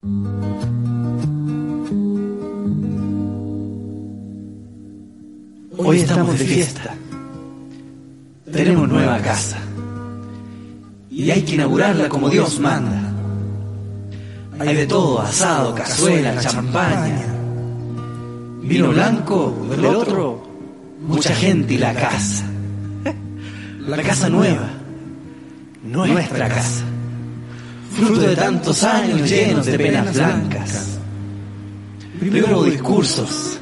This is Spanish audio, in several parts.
Hoy estamos de fiesta. Tenemos nueva casa. Y hay que inaugurarla como Dios manda. Hay de todo, asado, cazuela, champaña. Vino blanco, del otro, mucha gente y la casa. La casa nueva, nuestra casa. Fruto de tantos años llenos de penas blancas. Primero discursos,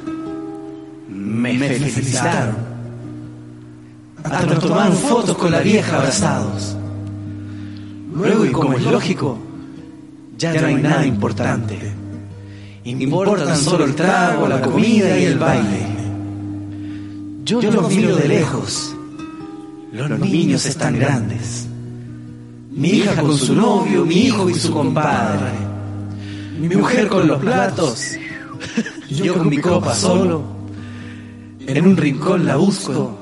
me felicitaron. Hasta nos tomaron fotos con la vieja abrazados. Luego, y como es lógico, ya no hay nada importante. Importan solo el trago, la comida y el baile. Yo los miro de lejos. Los niños están grandes. Mi hija con su novio, mi hijo y su compadre. Mi mujer con los platos. Yo con mi copa solo. En un rincón la busco.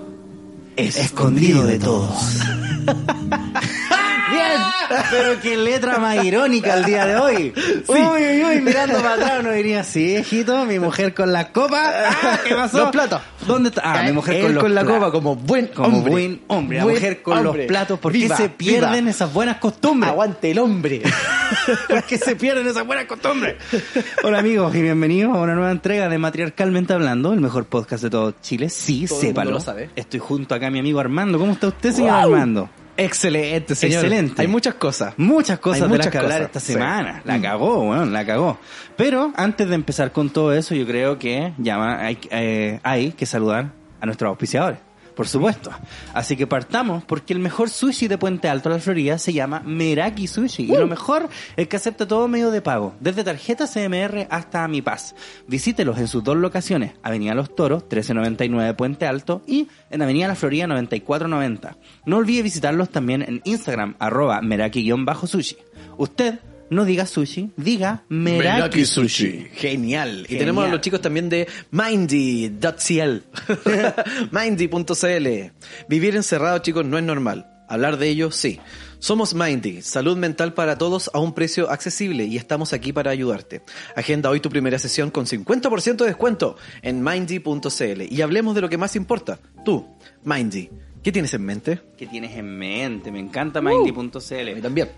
Escondido de todos. Bien, pero qué letra más irónica el día de hoy. Uy, uy, uy, mirando para atrás uno diría, sí, hijito, mi mujer con la copa. Ah, ¿Qué pasó? Los platos. ¿Dónde está? Ah, mi mujer con, los con la platos. copa como buen Como hombre. buen hombre. La Buen mujer con hombre. los platos. ¿Por qué se pierden viva. esas buenas costumbres? Aguante el hombre. ¿Por qué se pierden esas buenas costumbres? Hola amigos y bienvenidos a una nueva entrega de Matriarcalmente Hablando, el mejor podcast de todo Chile. Sí, Todo sépalo. lo sabe. Estoy junto acá a mi amigo Armando. ¿Cómo está usted, señor Wow. Armando? Excelente, señor. Excelente. Hay muchas cosas. Muchas cosas Hay de las que hablar esta sí. semana. La Mm. cagó, weón, la cagó. Pero antes de empezar con todo eso, yo creo que llama, hay, eh, hay que saludar a nuestros auspiciadores. Por supuesto. Así que partamos porque el mejor sushi de Puente Alto, la Florida, se llama Meraki Sushi. Y lo mejor es que acepta todo medio de pago, desde tarjeta CMR hasta Mi Paz. Visítelos en sus dos locaciones, Avenida Los Toros, 1399 Puente Alto y en Avenida La Florida, 9490. No olvide visitarlos también en Instagram, arroba Meraki-sushi. Usted no diga sushi, diga Meraki, Sushi. Genial. Y tenemos a los chicos también de Mindy.cl. Mindy.cl. Vivir encerrado, chicos, no es normal. Hablar de ello, sí. Somos Mindy, salud mental para todos a un precio accesible y estamos aquí para ayudarte. Agenda hoy tu primera sesión con 50% de descuento en Mindy.cl y hablemos de lo que más importa. Tú, Mindy, ¿qué tienes en mente? ¿Qué tienes en mente? Me encanta A mí Mindy.cl. también.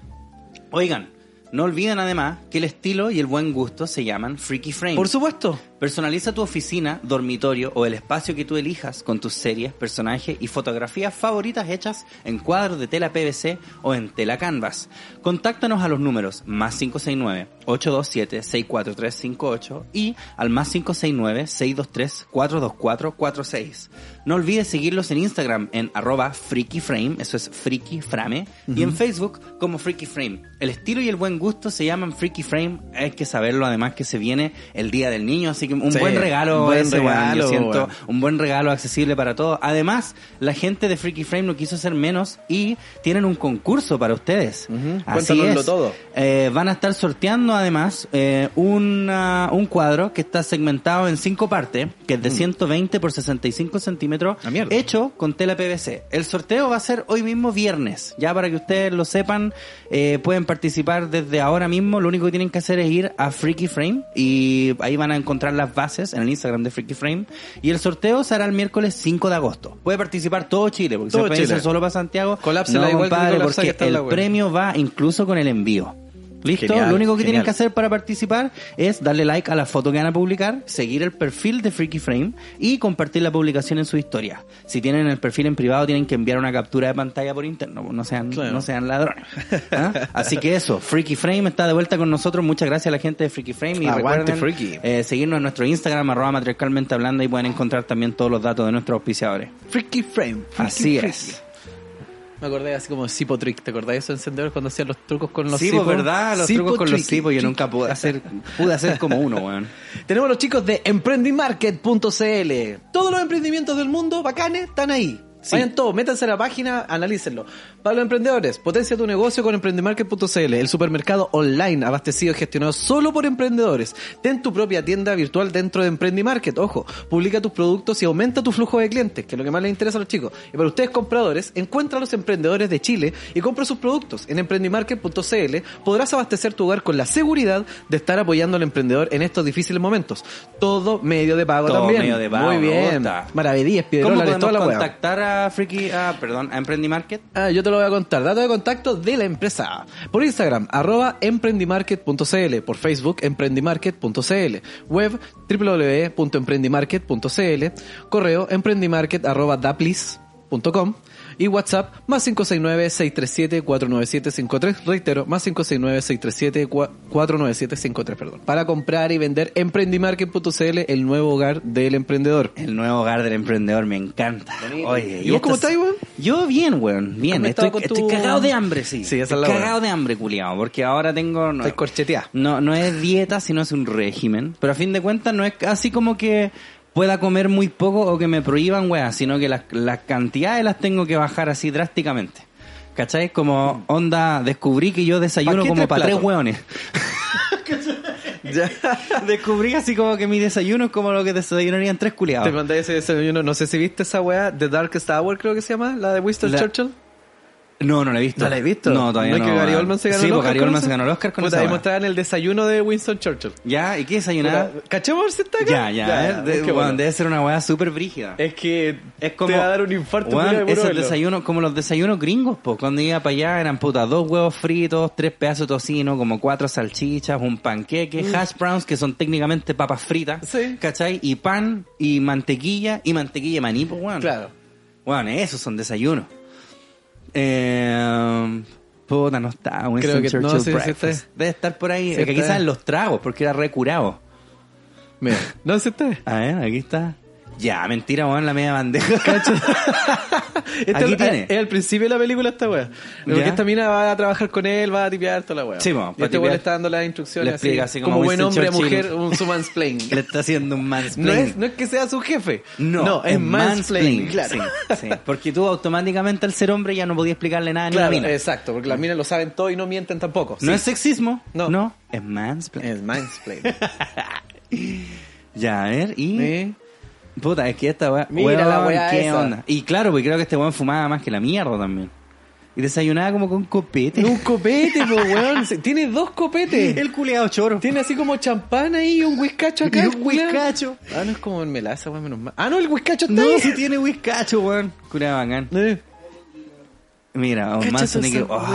Oigan, no olviden además que el estilo y el buen gusto se llaman Freaky Frame. Por supuesto. Personaliza tu oficina, dormitorio o el espacio que tú elijas con tus series, personajes y fotografías favoritas hechas en cuadros de tela PVC o en tela canvas. Contáctanos a los números más 569-827-64358 y al más 569-623-42446. No olvides seguirlos en Instagram en arroba freakyframe, eso es freaky frame, y en Facebook como Freaky Frame. El estilo y el buen gusto se llaman Freaky Frame, hay que saberlo además que se viene el Día del Niño, así que un Sí, buen regalo, un buen ese, regalo, yo siento, un buen regalo accesible para todos. Además, la gente de Freaky Frame no quiso ser menos y tienen un concurso para ustedes. Así cuéntanoslo es. todo. Eh, van a estar sorteando además eh, una- un cuadro que está segmentado en cinco partes, que es de 120 por 65 centímetros, Ah, hecho con tela PVC. El sorteo va a ser hoy mismo viernes, ya para que ustedes lo sepan, eh, pueden participar desde ahora mismo, lo único que tienen que hacer es ir a Freaky Frame y ahí van a encontrar las bases en el Instagram de Freaky Frame y el sorteo será el miércoles 5 de agosto. Puede participar todo Chile, porque Todo se puede Chile. hacer solo para Santiago. Colápsela no, igual que compadre, colapsa que porque el premio va incluso con el envío. ¿Listo? Genial, Lo único que tienen que hacer para participar es darle like a la foto que van a publicar, seguir el perfil de Freaky Frame y compartir la publicación en su historia. Si tienen el perfil en privado, tienen que enviar una captura de pantalla por interno, no sean, Claro. no sean ladrones. ¿Ah? Así que eso, Freaky Frame está de vuelta con nosotros. Muchas gracias a la gente de Freaky Frame y Aguante, recuerden Freaky. eh, seguirnos en nuestro Instagram, arroba matriarcalmente hablando y pueden encontrar también todos los datos de nuestros auspiciadores. Freaky Frame. Freaky Así Freaky. es. Me acordé así como Sipo Trick. ¿Te acordás de esos encendedores cuando hacían los trucos con los Sí, cipos? pues verdad, los trucos con los cipos yo nunca pude hacer, pude hacer como uno, weón. Tenemos los chicos de emprendimarket.cl. Todos los emprendimientos del mundo bacanes están ahí. Vayan todos, métanse a la página, analícenlo. Para los emprendedores, potencia tu negocio con emprendemarket.cl, el supermercado online abastecido y gestionado solo por emprendedores. Ten tu propia tienda virtual dentro de Emprendimarket. Ojo, publica tus productos y aumenta tu flujo de clientes, que es lo que más les interesa a los chicos. Y para ustedes compradores, encuentra a los emprendedores de Chile y compra sus productos. En emprendimarket.cl podrás abastecer tu hogar con la seguridad de estar apoyando al emprendedor en estos difíciles momentos. Todo medio de pago Todo también. medio de pago, Muy bien. ¿Cómo piedrolas, toda la contactar a Freaky, ah, perdón, a Market? Ah, yo te lo voy a contar. Dato de contacto de la empresa. Por Instagram, arroba emprendimarket.cl. Por Facebook, emprendimarket.cl. Web, www.emprendimarket.cl. Correo, emprendimarket arroba daplis.com. Y WhatsApp, más 569-637-49753. Reitero, más 569-637-49753, perdón. Para comprar y vender emprendimarket.cl, el nuevo hogar del emprendedor. El nuevo hogar del emprendedor, me encanta. Oye, ¿Y vos cómo estás, weón? Yo bien, weón, bien. ¿Cómo Estoy, estoy cagado de hambre, sí. Sí, esa es Estoy la cagado de hambre, culiado, porque ahora tengo... No, Estás corcheteada. no, no es dieta, sino es un régimen. Pero a fin de cuentas no es así como que pueda comer muy poco o que me prohíban, weas, sino que las, las cantidades las tengo que bajar así drásticamente. ¿Cachai? Como onda, descubrí que yo desayuno ¿Pa' qué como para tres hueones. Ya. descubrí así como que mi desayuno es como lo que desayunarían tres culiados. Te mandé ese desayuno, no sé si viste esa weá, The Darkest Hour creo que se llama, la de Winston La- Churchill. No, no la he visto. ¿No la he visto? No, todavía ¿No no. es que Gary Oldman se ganó sí, el porque Oscar Gary con Oldman eso? se ganó el Oscar con Puta, esa ahí mostraban el desayuno de Winston Churchill. ¿Ya? ¿Y qué desayunaba? ¿Cachemos si está acá? Ya, ya. eh, de- weón, debe ser una weá súper brígida. Es que Es como. te va a dar un infarto culiao de esos desayunos, como los desayunos gringos, pues. Cuando iba para allá eran puta, dos huevos fritos, tres pedazos de tocino, como cuatro salchichas, un panqueque, hash browns, que son técnicamente papas fritas. Mm. Sí. ¿Cachai? Y pan, y mantequilla, y mantequilla de maní, pues, weón. Claro. Bueno, esos son desayunos. Eh, puta, no está. Winston Creo que- Churchill no, sí, sí está. Debe estar por ahí. Sí Es que salen los tragos, porque era recurado. Mira, no sé está. A ver, aquí está. Ya, mentira, weón, la media bandeja. Este Aquí es- tiene. Es al principio de la película esta weá. Porque esta mina va a trabajar con él, va a tipear toda la weá. Sí, po, y este weón le está dando las instrucciones Le explica así, así como como buen hombre a Churchill. mujer, un su mansplain. Le está haciendo un No mansplaining. es, no es que sea su jefe. No, es mansplain. Claro. Sí, sí. Porque tú automáticamente al ser hombre ya no podías explicarle nada ni a Claro, la mina. exacto, porque las minas lo saben todo y no mienten tampoco. No Sí. es sexismo. No. No. es mansplaining. Es mansplain. Ya, a ver, y... Puta, es que esta weá. Mira la weón, weá ¿Qué esa. onda? Y claro, porque creo que este weón fumaba más que la mierda también. Y desayunaba como con copete. Un copete, po, weón. Tiene dos copetes. El culeado choro. Tiene así como champán ahí y un whiskacho acá. Y un whiskacho. Ah, no es como en melaza, weón, menos mal. Ah, no, el whiskacho está No, ahí. si tiene whiskacho, weón. Culeado bacán. Eh, Mira, manso ni que. oh.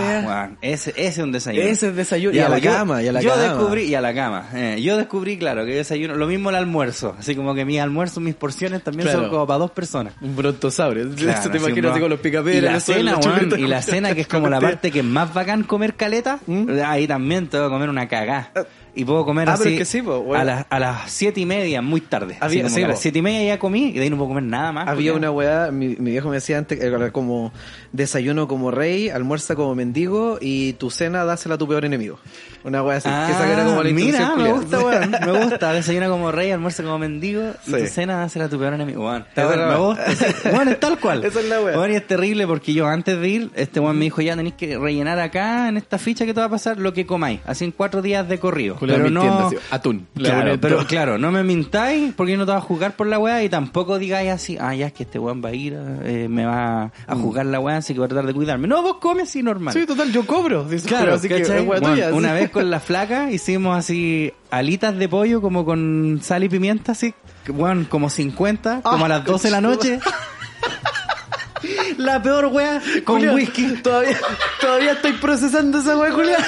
Ese, ese es un desayuno. Ese es desayuno. Y a la yo- cama, y a la yo cama. descubrí, y a la cama. eh, yo descubrí, claro, que desayuno. Lo mismo el almuerzo. Así como que mi almuerzo, mis porciones también Claro. son como para dos personas. Un brontosaurio. Claro, Eso te imaginas así con los y picapiedras. la cena, y la cena que es como la parte que es más bacán comer caleta, ¿Mm? ahí también tengo que comer una cagá. Y puedo comer Ah, así pero es que sí, po, weón. a, las, a las siete y media, muy tarde. Así Había- como sí, que a las siete y media ya comí y de ahí no puedo comer nada más. Había porque- una weá, mi, mi viejo me decía antes, era como desayuno como rey, almuerza como mendigo y tu cena dásela a tu peor enemigo. Una weá así, que esa era como la Ah, Mira, me gusta, weón. Me gusta. Desayuna como rey, almuerza como mendigo y tu cena dásela a tu peor enemigo. Bueno, es me gusta. Bueno, es tal cual. Esa es la wea. Weón, y es terrible porque yo antes de ir, este weón me dijo, ya tenéis que rellenar acá en esta ficha que te va a pasar lo que comáis. Así en cuatro días de corrido. Pero mintiendo, no... así, atún. Claro, pero claro, no me mintáis porque yo no te vas a jugar por la weá y tampoco digáis así, ah, ya es que este weón va a ir, eh, me va a jugar la weá, así que voy a tratar de cuidarme. No, vos comes así normal. Sí, total, yo cobro. Dice, Claro, así que es Bueno, tuya, una vez con la flaca hicimos así alitas de pollo como con sal y pimienta, así, bueno, como 50, como a las 12 de la noche. La peor wea con whisky. Todavía, todavía estoy procesando esa weá, Julián.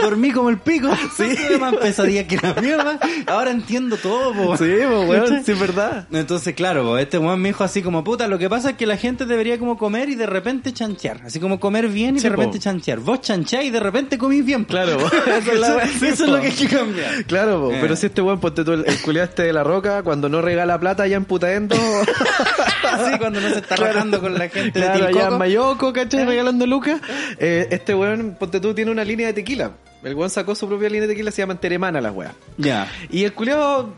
Dormí como el pico. Sí, más pesadilla que la mierda. Ahora entiendo todo, po. Sí, pues, weón, sí es verdad. Entonces, claro, po, este weón me dijo así como, puta, lo que pasa es que la gente debería como comer y de repente chanchear. Así como comer bien y Sí, de repente po. chanchear. Vos chancháis y de repente comís bien. po. Claro, esa es la weá, Eso sí, es po. lo que hay que cambiar. Claro, po, Eh. pero si este weón, ponte tú el, el culiao este de la roca, cuando no regala plata ya en putaendo. Así cuando no se está rajando con la gente claro, de Tilcoco. Mayoco, ¿cachai? Regalando lucas. Eh, este weón, ponte tú, tiene una línea de tequila. El weón sacó su propia línea de tequila, se llaman Teremana las weas. Ya. Y el culiao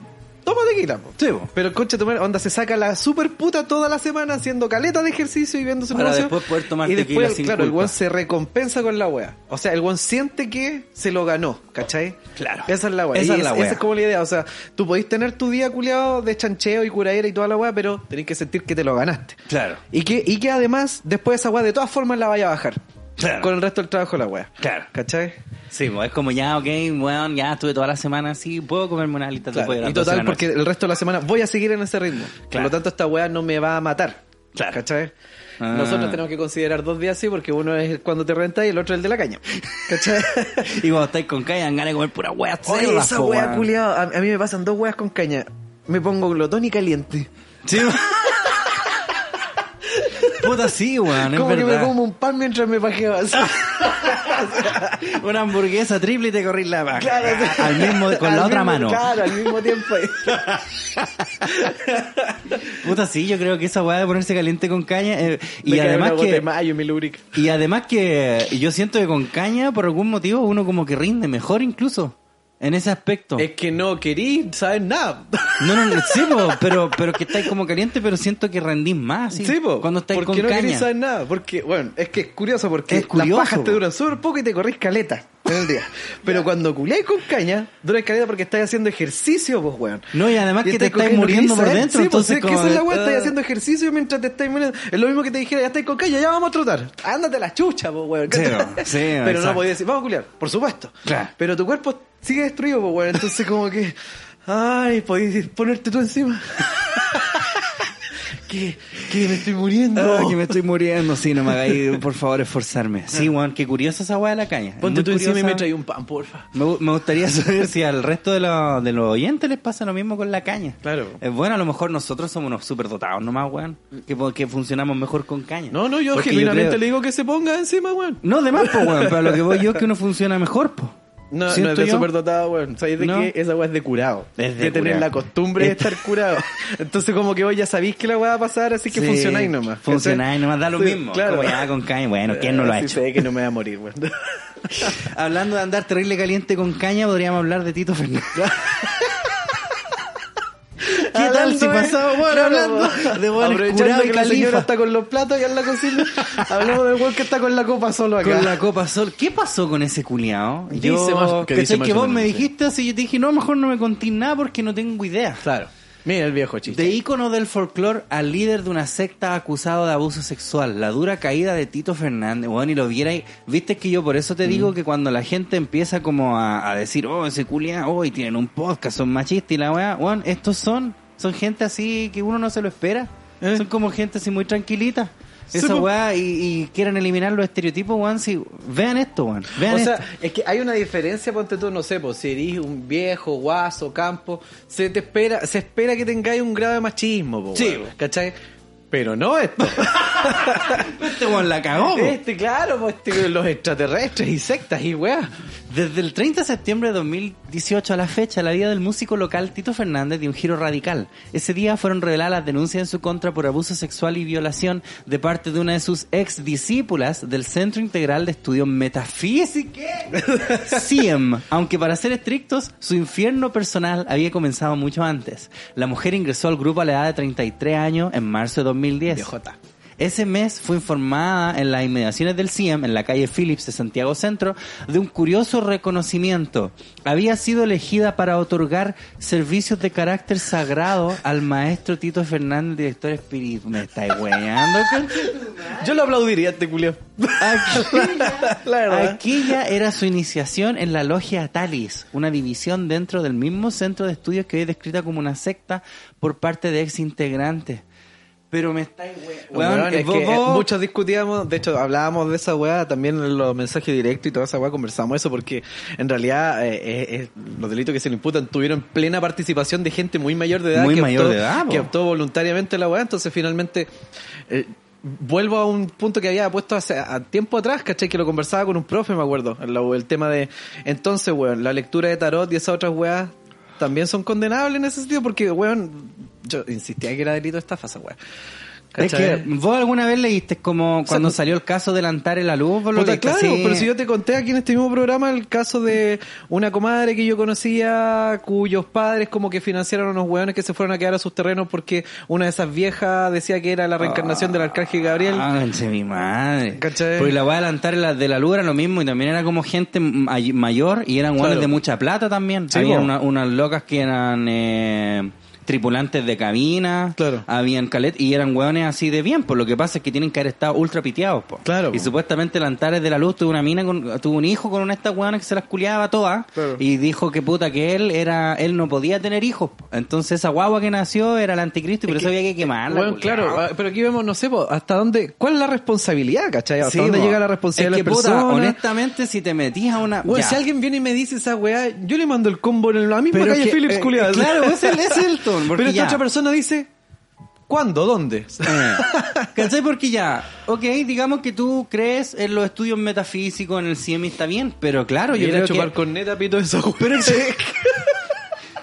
toma tequila, po. Sí, po. Pero concha de tu onda se saca la super puta toda la semana haciendo caleta de ejercicio y viendo su Para negocio. después poder tomar Y tequila después, sin claro, el weón se recompensa con la wea. O sea, el weón siente que se lo ganó, ¿cachai? Claro. Esa es la wea. Esa Y es la esa wea. es como la idea. O sea, tú podéis tener tu día culiado de chancheo y curadera y toda la wea, pero tenés que sentir que te lo ganaste. Claro. Y que, y que además, después esa wea de todas formas la vaya a bajar. Claro. Con el resto del trabajo de la wea. Claro. ¿Cachai? Sí, pues es como ya, ok, bueno, ya estuve toda la semana así, puedo comerme una alita de Claro, pollo a las y 12 de total, la porque el resto de la semana voy a seguir en ese ritmo. Por lo tanto, esta weá no me va a matar. Claro. ¿Cachai? Ah. Nosotros tenemos que considerar dos días así porque uno es cuando te renta y el otro es el de la caña. ¿Cachai? Y cuando estáis con caña, dan ganas de comer pura wea. Oye, esa weá weón. culiado. A, a mí me pasan dos weas con caña. Me pongo glotón y caliente. Sí, Puta, sí, weón, es como que me como un pan mientras me pajeo así. Una hamburguesa triple y te corrís la vaca. Claro, al mismo, con Al la otra mano. Claro, al mismo tiempo. Puta, sí, yo creo que esa weá de ponerse caliente con caña. eh, y Me además de que. mayo. Y además que yo siento que con caña, por algún motivo, uno como que rinde mejor incluso. En ese aspecto. Es que no querí saber nada. No, no, no, sí, po, pero, pero que estáis como caliente, pero siento que rendís más. Sí, Sí, po. Cuando estáis con porque no caña. querés saber nada. Porque, bueno, es que es curioso porque Es curioso, las pajas te duran súper poco y te corres caleta en el día. Pero cuando culéis con caña, duras caleta porque estás haciendo ejercicio, pues, weón. No, y además que te estáis estáis muriendo por dentro, Sí, pues, entonces es que esa es la de- weá, estás ah. haciendo ejercicio mientras te estáis muriendo. Es lo mismo que te dijera, ya estáis con caña, ya vamos a trotar. Ándate a la chucha, pues, weón. Sí. Sí, Pero no podías decir, vamos a culiar, por supuesto. Claro. Pero tu cuerpo sigue destruido, pues, weón. Entonces, como que, ay, podéis ponerte tú encima. que, que me estoy muriendo. Ah, que me estoy muriendo, sí, no me hagáis, por favor, esforzarme. Sí, weón, qué curiosa esa weá de la caña. Ponte tú encima y me traes un pan, porfa. Me, gu- me gustaría saber si al resto de, los- de los oyentes les pasa lo mismo con la caña. Claro. Es bueno, a lo mejor nosotros somos unos superdotados nomás, weón. Que, que funcionamos mejor con caña. No, no, yo Porque genuinamente creo- le digo que se ponga encima, weón. No, de más, po, weón. Pero lo que voy yo es que uno funciona mejor, po. No, no es de superdotado, weón. ¿Sabéis de No. qué? Esa weá es de curado. Es de de tener curado. la costumbre de Esta- estar curado. Entonces, como que hoy ya sabéis que la weá va a pasar, así que Sí, funcionáis nomás. Funcionáis nomás, da lo Sí, mismo. Claro. Como ya con caña, bueno, ¿quién no lo ha Así hecho? sé que no me voy a morir, weón. Hablando de andar terrible caliente con caña, podríamos hablar de Tito Fernández. ¿Qué tal si bueno, claro, hablando weón. de buenos Aprovechando que la señora está con los platos y en la cocina, hablamos del weón que está con la copa solo acá. Con la Copa Sol. ¿Qué pasó con ese culiao? Dice Yo, más- que dice más que vos menos, me dijiste así, yo te dije, no, mejor no me contís nada porque no tengo idea. Claro. Mira el viejo chiste. De ícono del folclore al líder de una secta acusado de abuso sexual, la dura caída de Tito Fernández, bueno, y lo viera viste que yo por eso te Mm. digo que cuando la gente empieza como a, a decir, oh, ese culia, oh, y tienen un podcast, son machistas y la weá, bueno, estos son, son gente así que uno no se lo espera, ¿Eh? son como gente así muy tranquilita. Esa po. weá, y, y quieren eliminar los estereotipos, weón, si, vean esto, weón, vean O sea, es que hay una diferencia, ponte tú, no sé, pues si eres un viejo, guaso, campo, se te espera, se espera que tengáis un grado de machismo, po, Sí, weón, po. ¿cachai? Pero no esto. Este weón la cagó, po. este, claro, pues este, los extraterrestres y sectas y weá. Desde el 30 de septiembre de 2018 a la fecha, la vida del músico local Tito Fernández dio un giro radical. Ese día fueron reveladas las denuncias en su contra por abuso sexual y violación de parte de una de sus ex discípulas del Centro Integral de Estudios Metafísica, CIEM. Aunque para ser estrictos, su infierno personal había comenzado mucho antes. La mujer ingresó al grupo a la edad de 33 años en marzo de 2010. Viejota. Ese mes fue informada en las inmediaciones del CIEM, en la calle Phillips de Santiago Centro, de un curioso reconocimiento. Había sido elegida para otorgar servicios de carácter sagrado al maestro Tito Fernández, director espiritual. Me estáis weando, Yo lo aplaudiría este culio. Verdad. aquella era su iniciación en la logia Talis, una división dentro del mismo centro de estudios que hoy es descrita como una secta por parte de ex integrantes. Pero me estáis we- Weón, weón, es que vos- muchos discutíamos, de hecho hablábamos de esa weá también en los mensajes directos y toda esa weá conversamos eso porque en realidad eh, eh, eh, los delitos que se le imputan tuvieron plena participación de gente muy mayor de edad Muy que, mayor optó, de edad, que optó voluntariamente la weá, entonces finalmente eh, vuelvo a un punto que había puesto hace a tiempo atrás, ¿cachai? Que lo conversaba con un profe, me acuerdo, el, el tema de entonces, weón, la lectura de tarot y esas otras weas también son condenables en ese sentido porque, weón, yo insistía que era delito de estafa esa Es que vos alguna vez leíste como cuando salió el caso del Antares la luz, vos lo Puta, leíste claro, pero si yo te conté aquí en este mismo programa el caso de una comadre que yo conocía cuyos padres como que financiaron a unos hueones que se fueron a quedar a sus terrenos porque una de esas viejas decía que era la reencarnación del arcángel Gabriel. Ah, conche mi madre. ¿Cachai? Porque la weá de Antares la- de la luz era lo mismo y también era como gente may- mayor y eran hueones Claro. de mucha plata también. Sí, Había una- unas locas que eran eh, tripulantes de cabina, Claro. habían calet y eran hueones así de bien, por lo que pasa es que tienen que haber estado ultra piteados, po. Claro, Y po. supuestamente el Antares de la Luz tuvo una mina con, tuvo un hijo con una de estas hueonas que se las culiaba todas Claro. y dijo que puta que él era él no podía tener hijos. po. Entonces esa guagua que nació era el anticristo y por eso había que quemarla. Bueno, claro, ah, pero aquí vemos, no sé, hasta dónde, ¿cuál es la responsabilidad, cachai? ¿Hasta Sí, dónde llega la responsabilidad es que, de la puta, persona? honestamente, si te metías a una... Bueno, si alguien viene y me dice esa weá, yo le mando el combo en la misma Pero calle que, Phillips, eh, culiado. claro, es el- es el tono, Pero esta ya. otra persona dice, ¿cuándo? ¿Dónde? Eh, ¿Cachai? Porque ya, ok, digamos que tú crees en los estudios metafísicos, en el y está bien, pero claro, yo creo chupar que... con neta pito esa Pero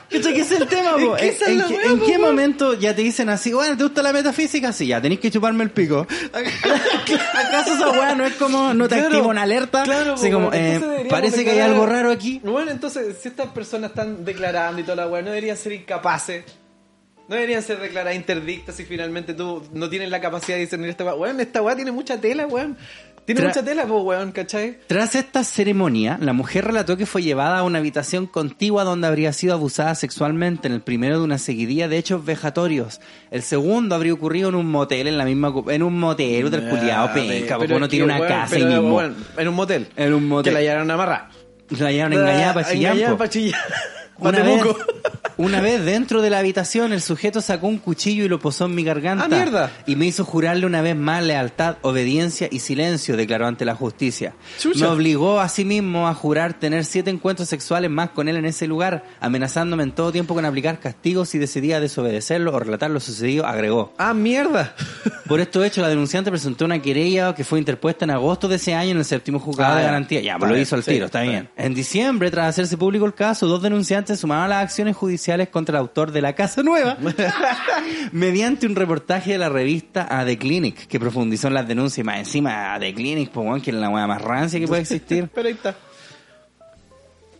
¿Cachai? ¿Qué es el tema, po? ¿En, qué- en momento ya te dicen así, bueno, ¿te gusta la metafísica? Sí, ya, tenéis que chuparme el pico. ¿Acaso esa weá no es como, no te Claro, activa una alerta? Claro, Así como, eh, parece que hay algo raro aquí. Bueno, entonces, si estas personas están declarando y toda la weá, no deberían ser incapaces. No deberían ser declaradas interdictas si finalmente tú no tienes la capacidad de discernir esta weá. Weón, esta weá tiene mucha tela, weón. Tiene Tra- mucha tela, po, weón, ¿cachai? Tras esta ceremonia, la mujer relató que fue llevada a una habitación contigua donde habría sido abusada sexualmente en el primero de una seguidilla de hechos vejatorios. El segundo habría ocurrido en un motel, en la misma en un motel del culiado Ah, penca, porque uno tiene una weón, casa pero, mismo. weón, en un motel. En un motel. Que la llevaron amarrada. La llevaron engañada para chillar. Engañada po. pa' chillar. Una vez. Una vez dentro de la habitación, el sujeto sacó un cuchillo y lo posó en mi garganta. ¡Ah, mierda! Y me hizo jurarle una vez más lealtad, obediencia y silencio, declaró ante la justicia. Chucha. Me obligó a sí mismo a jurar tener siete encuentros sexuales más con él en ese lugar, amenazándome en todo tiempo con aplicar castigos si decidía desobedecerlo o relatar lo sucedido, agregó. Ah, mierda. Por estos hechos, la denunciante presentó una querella que fue interpuesta en agosto de ese año en el séptimo juzgado Ah, de garantía. Ya, pues lo bien, hizo al sí, tiro, está está bien. En diciembre, tras hacerse público el caso, dos denunciantes sumaban las acciones judiciales contra el autor de La Casa Nueva mediante un reportaje de la revista A The Clinic, que profundizó en las denuncias y más encima a The Clinic, pues, que es la weá más rancia que puede existir. Pero ahí está.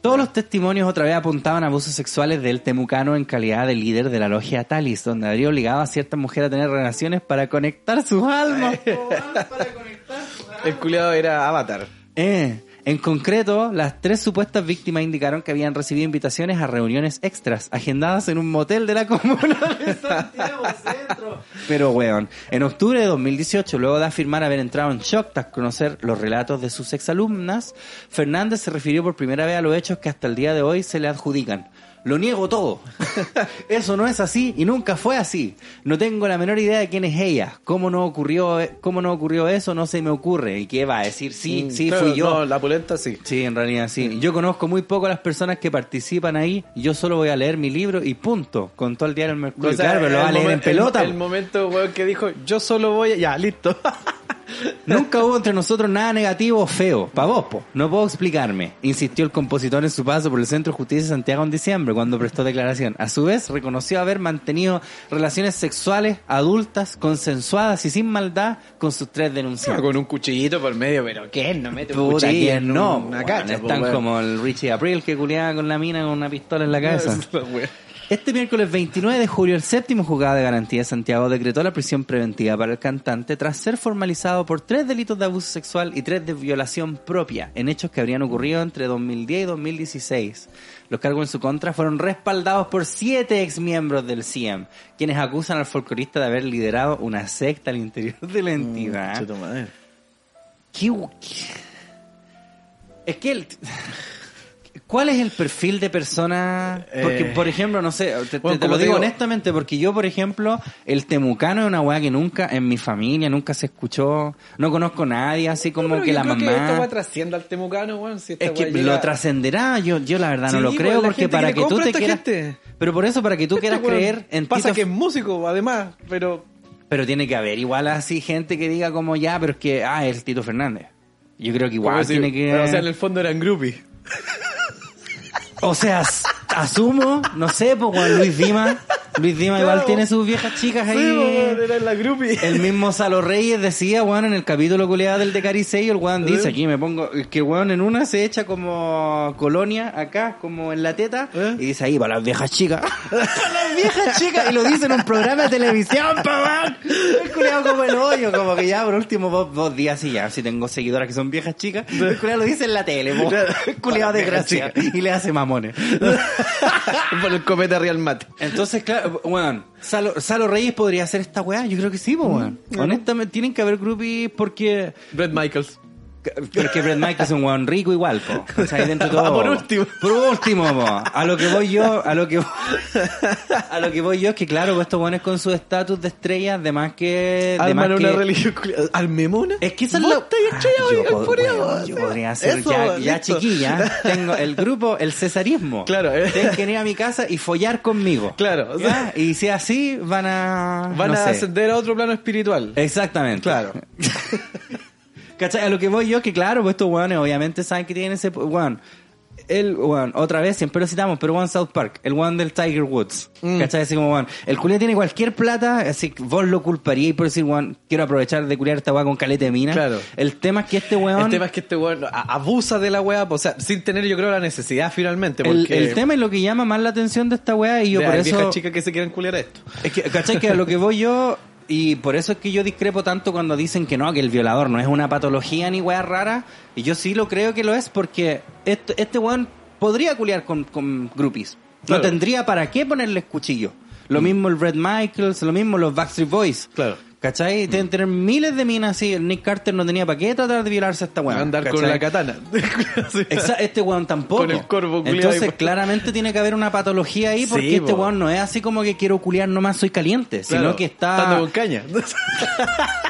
Todos los testimonios otra vez apuntaban a abusos sexuales del temucano en calidad de líder de la logia Talis, donde habría obligado a ciertas mujeres a tener relaciones para conectar sus almas. po, para conectar sus almas. El culiado era Avatar. Eh, en concreto, las tres supuestas víctimas indicaron que habían recibido invitaciones a reuniones extras, agendadas en un motel de la comuna de Santiago Centro. Pero, weón, en octubre de 2018, luego de afirmar haber entrado en shock tras conocer los relatos de sus exalumnas, Fernández se refirió por primera vez a los hechos que hasta el día de hoy se le adjudican. Lo niego todo. Eso no es así y nunca fue así. No tengo la menor idea de quién es ella. ¿Cómo no ocurrió, cómo no ocurrió eso? No se me ocurre. ¿Y qué va a decir? Sí, Mm, sí, claro, fui yo. No, la pulenta sí. Sí, en realidad sí. Yo conozco muy poco a las personas que participan ahí. Yo solo voy a leer mi libro y punto. Con todo el diario El Mercurio. O sea, claro, pero lo va a leer en pelota. El, el momento, weón, que dijo, yo solo voy a... Ya, listo. Nunca hubo entre nosotros nada negativo o feo. Pa' vos, po. No puedo explicarme. Insistió el compositor en su paso por el Centro de Justicia de Santiago en diciembre, cuando prestó declaración. A su vez, reconoció haber mantenido relaciones sexuales adultas, consensuadas y sin maldad con sus tres denunciantes. Con un cuchillito por medio, pero ¿quién no mete un cuchillo ¿quién en no? una cacha? están po, como el Richie April que culeaba con la mina con una pistola en la cabeza. Este miércoles 29 de julio, el séptimo juzgado de garantía de Santiago decretó la prisión preventiva para el cantante tras ser formalizado por tres delitos de abuso sexual y tres de violación propia en hechos que habrían ocurrido entre 2010 y 2016. Los cargos en su contra fueron respaldados por siete exmiembros del CIEM, quienes acusan al folclorista de haber liderado una secta al interior de la entidad. Tu madre. ¿Qué- qué- Es que el... ¿Cuál es el perfil de persona? Porque, Eh, por ejemplo, no sé, te, bueno, lo digo digo- honestamente, porque yo, por ejemplo, el temucano es una weá que nunca, en mi familia, nunca se escuchó, no conozco a nadie, así como No, que yo la creo Que esta mamá... weá trasciende al temucano, weón. Si esta es que llega- lo trascenderá, yo, yo la verdad no lo pues, creo, porque gente para que que, tú te quieras... gente. Pero por eso, para que tú Este quieras creer en Pasa Tito que es músico, además, pero... Pero tiene que haber igual así gente que diga como ya, pero es que, ah, es Tito Fernández. Yo creo que igual tiene que... pero, o sea, en el fondo eran groupies. O sea, as- asumo, no sé, pues Luis Dima, Luis Dima igual tiene sus viejas chicas ahí. Sí, weón, era la groupie. El mismo Salo Reyes decía, weón, en el capítulo culiado del de Caricello, el weón dice, ¿Eh? aquí me pongo, que weón en una se echa como colonia acá, como en la teta, ¿Eh? y dice ahí, para las viejas chicas. para las viejas chicas, y lo dice en un programa de televisión, pa, weón. El culiado como el hoyo, como que ya por último dos, dos días y ya, si tengo seguidoras que son viejas chicas, el culiado lo dice en la tele, po. el culiado de gracia, y le hace mamones. Por el cometa Real Mate. Entonces, claro, weón, Salo, Salo Reyes podría hacer esta weá. Yo creo que sí, weón. Honestamente, tienen que haber groupies porque. Brett Michaels. Porque Brett Michaels es un weón rico igual, po. O sea, ahí dentro de todo. Ah, por último. Por último, po. A lo que voy yo, a lo que a lo que voy yo es que claro, pues estos weones con su estatus de estrellas, de más que. de más una que- religión. ¿Almemona? es que esa es la... Yo, pod- weón, yo podría ser Eso, ya, chiquilla. Tengo el grupo, el cesarismo. Claro, eh. Tienen que venir a mi casa y follar conmigo. Claro, o sea- ¿Ya? Y si así, van a... Van no a sé. ascender a otro plano espiritual. Exactamente. Claro. ¿Cachai? A lo que voy yo, que claro, pues estos weones obviamente saben que tienen ese... Weón, el, weón, otra vez, siempre lo citamos, pero One South Park, el one del Tiger Woods. Mm. ¿Cachai? Así como, weón, el culé tiene cualquier plata, así que vos lo culparíais por decir, weón, quiero aprovechar de culiar esta weá con caleta de mina. Claro. El tema es que este weón... El tema es que este weón abusa de la weá, o sea, sin tener yo creo la necesidad finalmente. el, Porque el tema es lo que llama más la atención de esta weá y yo de por eso... viejas chicas que se quieren culiar esto. Es que, ¿cachai? Que a lo que voy yo, y por eso es que yo discrepo tanto cuando dicen que no, que el violador no es una patología ni weá rara, y yo sí lo creo que lo es porque este, este weón podría culiar con, con groupies. Claro. No tendría para qué ponerles cuchillo. Lo mismo el Red Michaels, lo mismo los Backstreet Boys. Claro. ¿Cachai? Deben tener miles de minas así. El Nick Carter no tenía para qué tratar de violarse a esta weón. Andar con la katana. Este weón tampoco. Con el corvo Entonces, ahí. claramente tiene que haber una patología ahí porque Sí, este weón no es así como que quiero culiar nomás soy caliente, Claro, sino que está Estando con caña.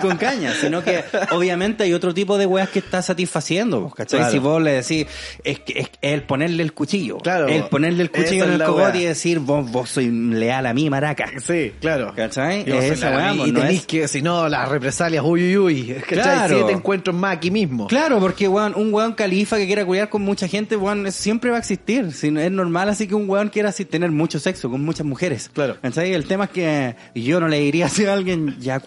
con caña, sino que obviamente hay otro tipo de weas que está satisfaciendo, pues, ¿cachai? Claro. Si vos le decís, es, que- es el ponerle el cuchillo, Claro. el ponerle el cuchillo en es el cogote wea. y decir, vos, vos soy leal a mí, maraca. Sí, claro. ¿Cachai? Y Es esa weá, y pues, no tenés es- que, si no, las represalias, uy, uy, uy. ¿Cachai? Claro. Siete encuentros más aquí mismo. Claro, porque weón, un weón califa que quiera culiar con mucha gente, weón, siempre va a existir. Si no- es normal así que un weón quiera así tener mucho sexo con muchas mujeres. Claro. ¿Cachai? El tema es que yo no le diría así a alguien ya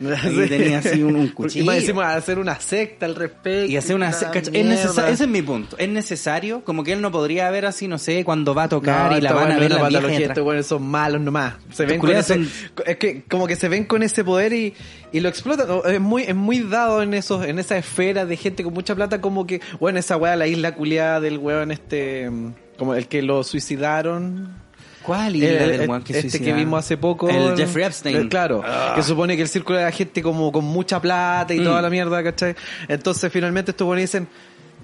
Y tenía así un, un cuchillo. Y más decimos hacer una secta al respecto. Y hacer una... ¿cachai? Es ese es mi punto. Es necesario, como que él no podría ver así, no sé, cuando va a tocar No, y la van a ver la detrás. estos weones son malos nomás. Se ven con culiados ese, son- es que como que se ven con ese poder y, y lo explotan. Es muy, es muy dado en esos, en esa esfera de gente con mucha plata, como que, bueno, esa weá, la isla culiada del weón este, como el que lo suicidaron. ¿Cuál isla El- del el- weón que este que vimos hace poco. El Jeffrey Epstein. Eh, Claro. Ah. Que supone que el círculo era gente como con mucha plata y Mm. toda la mierda, ¿cachai? Entonces finalmente estos buenos dicen,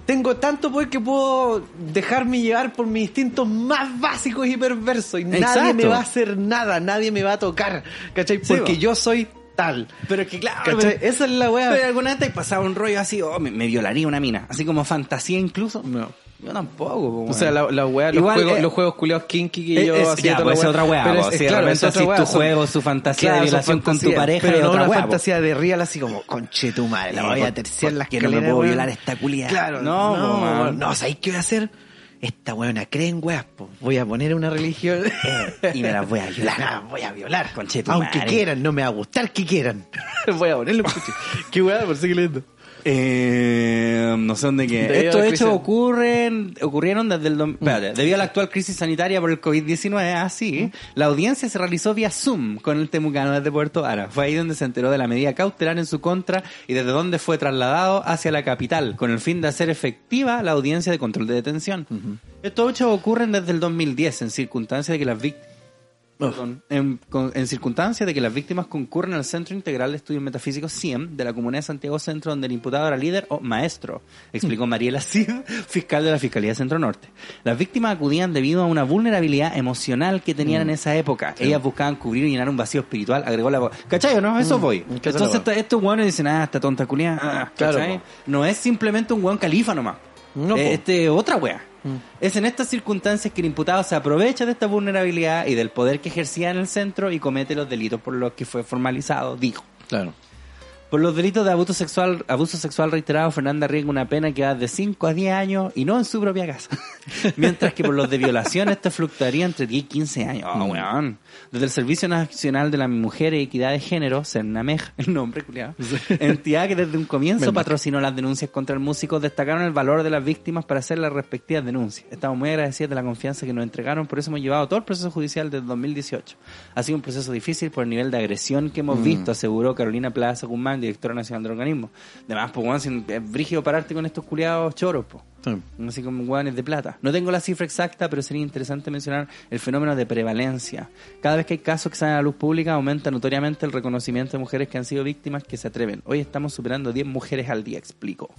tengo tanto poder que puedo dejarme llevar por mis instintos más básicos y perversos y nadie me va a hacer nada, nadie me va a tocar, ¿cachai? Porque yo soy tal. Pero es que claro, Esa es la weá. Pero alguna vez te pasaba un rollo así, oh, me, me violaría una mina. Así como fantasía incluso. No. Yo tampoco. O sea, la, la weá, los, Igual, juegos, eh, los juegos culiados kinky que Es- yo es- hacía. ya, toda pues la otra weá, Pero pues, es- si claro, es otra weá, tu son- juego, su fantasía de violación con tu pareja Pero no otra una fantasía de real así como, conche tu madre, la Eh, voy a terciar las porque no me puedo violar esta culiada. Claro, No, no, po, no, ¿sabéis qué voy a hacer? Esta weona cree en weas, po. voy a poner una religión y me las voy a violar. La voy a violar. Aunque madre. quieran, no me va a gustar que quieran. voy a ponerle un. Qué weá, por seguir leyendo. Eh, no sé dónde. Debido Estos hechos ocurren, ocurrieron desde el... dom- espérate, debido a la actual crisis sanitaria por el COVID-19, así, la audiencia se realizó vía Zoom con el temucano desde Puerto Ara. Fue ahí donde se enteró de la medida cautelar en su contra y desde donde fue trasladado hacia la capital, con el fin de hacer efectiva la audiencia de control de detención. Estos hechos ocurren desde el 2010, en circunstancias de que las víctimas... Perdón. En, con- en circunstancias de que las víctimas concurren al Centro Integral de Estudios Metafísicos CIEM de la Comunidad de Santiago Centro, donde el imputado era líder o maestro, explicó Mariela Cid, fiscal de la Fiscalía de Centro Norte. Las víctimas acudían debido a una vulnerabilidad emocional que tenían en esa época. Ellas buscaban cubrir y llenar un vacío espiritual, agregó la voz. ¿Cachai no? Eso voy. ¿cachai la Entonces estos hueones dicen, ah, esta tonta culia. Ah, Claro. No es simplemente un hueón califa nomás. No, Eh, este otra wea. Es en estas circunstancias que el imputado se aprovecha de esta vulnerabilidad y del poder que ejercía en el centro y comete los delitos por los que fue formalizado, dijo. Claro. Por los delitos de abuso sexual, abuso sexual reiterado, Fernanda arriesga una pena que va de 5 a 10 años y no en su propia casa. Mientras que por los de violación esto fluctuaría entre 10 y 15 años. Oh, weón. Desde el Servicio Nacional de la Mujer y Equidad de Género, CERNAMEG, el nombre, culiado, entidad que desde un comienzo patrocinó las denuncias contra el músico, destacaron el valor de las víctimas para hacer las respectivas denuncias. Estamos muy agradecidos de la confianza que nos entregaron, por eso hemos llevado todo el proceso judicial desde 2018. Ha sido un proceso difícil por el nivel de agresión que hemos visto, aseguró Carolina Plaza Guzmán, directora nacional del organismo. Además, pues, sin- es brígido pararte con estos culiados choros, pues. Así como guanes de plata. No tengo la cifra exacta, pero sería interesante mencionar el fenómeno de prevalencia. Cada vez que hay casos que salen a la luz pública, aumenta notoriamente el reconocimiento de mujeres que han sido víctimas que se atreven. Hoy estamos superando 10 mujeres al día, explico.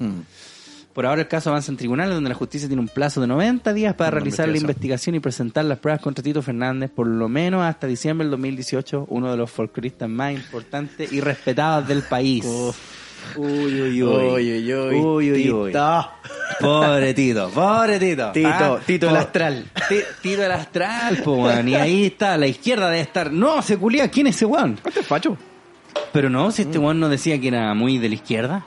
Por ahora el caso avanza en tribunales donde la justicia tiene un plazo de 90 días para Una realizar la investigación. investigación y presentar las pruebas contra Tito Fernández, por lo menos hasta diciembre del 2018, uno de los folcloristas más importantes y respetados del país. Uy, uy, uy. Uy, uy, uy. Uy. Tito. Pobre Tito, pobre Tito. Tito, Ah, Tito el astral. Ti- Tito el astral, po, weón. Y ahí está, la izquierda debe estar. No, se culía, ¿quién es ese weón? ¿Este es facho? Pero no, si este weón no decía que era muy de la izquierda.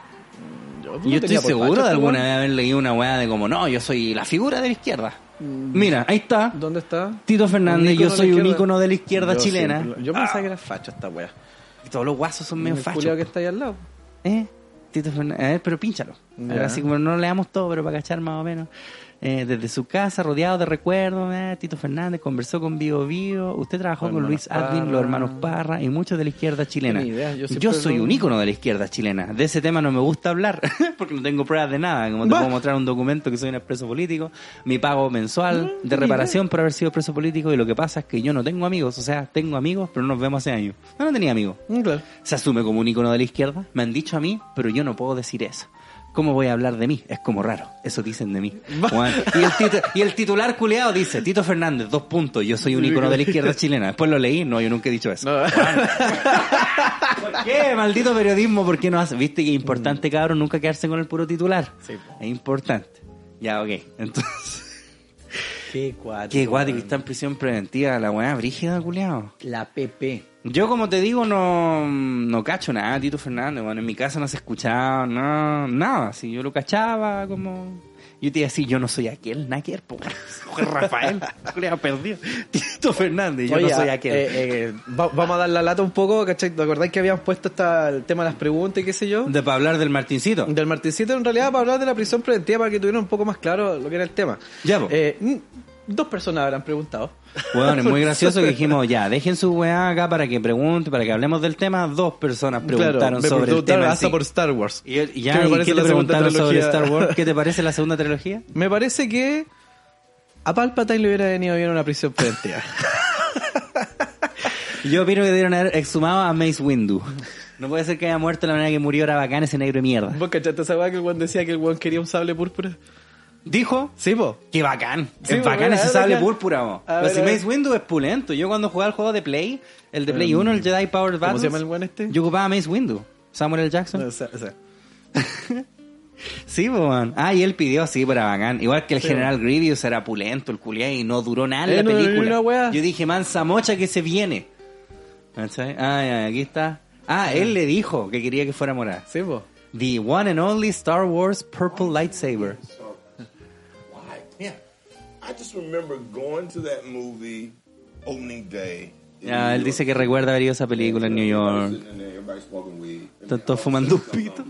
Yo, yo estoy seguro de alguna vez haber leído una weá de como, no, yo soy la figura de la izquierda. Mira, ahí está. ¿Dónde está? Tito Fernández, yo soy un ícono de la izquierda Yo chilena. siempre- Yo pensaba que era facho esta wea. Y todos los guasos son medio fachos. que está ahí al lado. ¿Eh? Tito Fernández. Pero pínchalo. Ahora Así como no leamos todo, pero para cachar más o menos. Eh, desde su casa, rodeado de recuerdos, eh, Tito Fernández conversó con Bio Bio. Usted trabajó Los con Luis Advin, Parra. los hermanos Parra y muchos de la izquierda chilena. Idea, yo Yo, soy lo- un ícono de la izquierda chilena. De ese tema no me gusta hablar porque no tengo pruebas de nada. Como te Bah. puedo mostrar un documento que soy un expreso político, mi pago mensual de tenía reparación por haber sido preso político y lo que pasa es que yo no tengo amigos. O sea, tengo amigos, pero no nos vemos hace años. No, no tenía amigos Mm, Claro. se asume como un ícono de la izquierda. Me han dicho a mí, pero yo no puedo decir eso. ¿Cómo voy a hablar de mí? Es como raro. Eso dicen de mí. Juan. Y, el titu- y el titular culeado dice, Tito Fernández, dos puntos, yo soy un ícono de la izquierda chilena. Después lo leí, no, yo nunca he dicho eso. No. ¿Por qué? Maldito periodismo, ¿por qué no hace? Viste que es importante, cabrón, nunca quedarse con el puro titular. Sí. Es importante. Ya, ok. Entonces, Qué cuatro. qué guati que está en prisión preventiva, la weá brígida, culeado. La PP. Yo, como te digo, no, no cacho nada, Tito Fernández. Bueno, en mi casa no se escuchaba no, nada. Si yo lo cachaba, como. Yo te iba a decir, yo no soy aquel, Naker, po. Rafael, le perdido. Tito Fernández, yo Oye, no soy ah, aquel. eh, eh, va- vamos a dar la lata un poco, ¿cachai? ¿Te acordáis que habíamos puesto esta, el tema de las preguntas y qué sé yo? De para hablar del Martincito. Del Martincito, en realidad, para hablar de la prisión preventiva, para que tuvieran un poco más claro lo que era el tema. Ya. Eh, dos personas habrán preguntado. Bueno, es muy gracioso que dijimos, ya, dejen su weá acá para que pregunte, para que hablemos del tema. Dos personas preguntaron Claro, sobre el preguntaron tema. en hasta sí. por Star Wars. Y, y ya, ¿Qué ¿y qué te preguntaron sobre? Star Wars? ¿Qué te parece la segunda trilogía? Me parece que a Palpatine le hubiera venido bien una prisión preventiva. Yo opino que debieron haber exhumado a Mace Windu. No puede ser que haya muerto de la manera que murió era bacán ese negro de mierda. ¿Vos cachaste esa weá que el weón decía que el weón quería un sable púrpura? Dijo Sí, po. que bacán. Sí, es bacán ese sable púrpura. mo. Pero ver, si. Mace Windu es pulento. Yo cuando jugaba el juego de Play, el de Play 1, el Jedi Power Battles. se llama el weón este? Yo ocupaba Mace Windu. Samuel L. Jackson. O sea, o sea. Sí, po, man. Ah, y él pidió, sí, pero bacán. Igual que el Sí, general Grievous era pulento, el culiá, y no duró nada en Eh, la no, película. wea. Yo dije, mansa mocha que se viene. ¿Cachai? Ah, ya, aquí está. Ah, él le dijo que quería que fuera morada. Sí, po. The one and only Star Wars Purple Lightsaber. I just remember going to that movie opening day. Ya, él dice que recuerda haber ido a esa película en uh, New York. Están todos fumando un pito.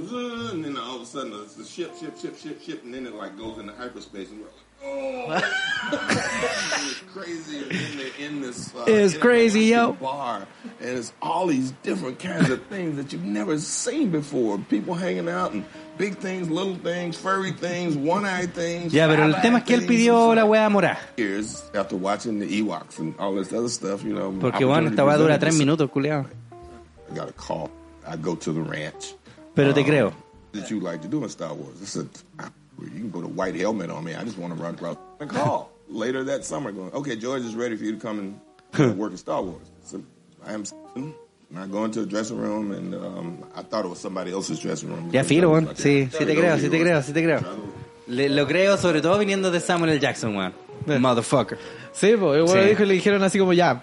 It's crazy, uh, yo. Bar, and it's all these different kinds of things that you've never seen before. People hanging out and big things, little things, furry things, one-eyed things. Ya, pero el tema es que él pidió la wea morada. years after watching the Ewoks and all this other stuff, you know. Porque bueno, esta wea dura tres minutos, culiao. I got a call. I go to the ranch. Pero te Um, creo. That you like to do in Star Wars? I said, "Ah, you can put a white helmet on me. I just want to run across and call later that summer. Going, okay, George is ready for you to come and work in Star Wars. So I am. And I go into the dressing room, and um, I thought it was somebody else's dressing room. Ya filo, weón. Sí, sí te creo, sí te creo, sí te creo. Le- lo creo sobre todo viniendo de Samuel L. Jackson, weón. Motherfucker. Sí, po. El weón Sí. dijo y le dijeron así como ya.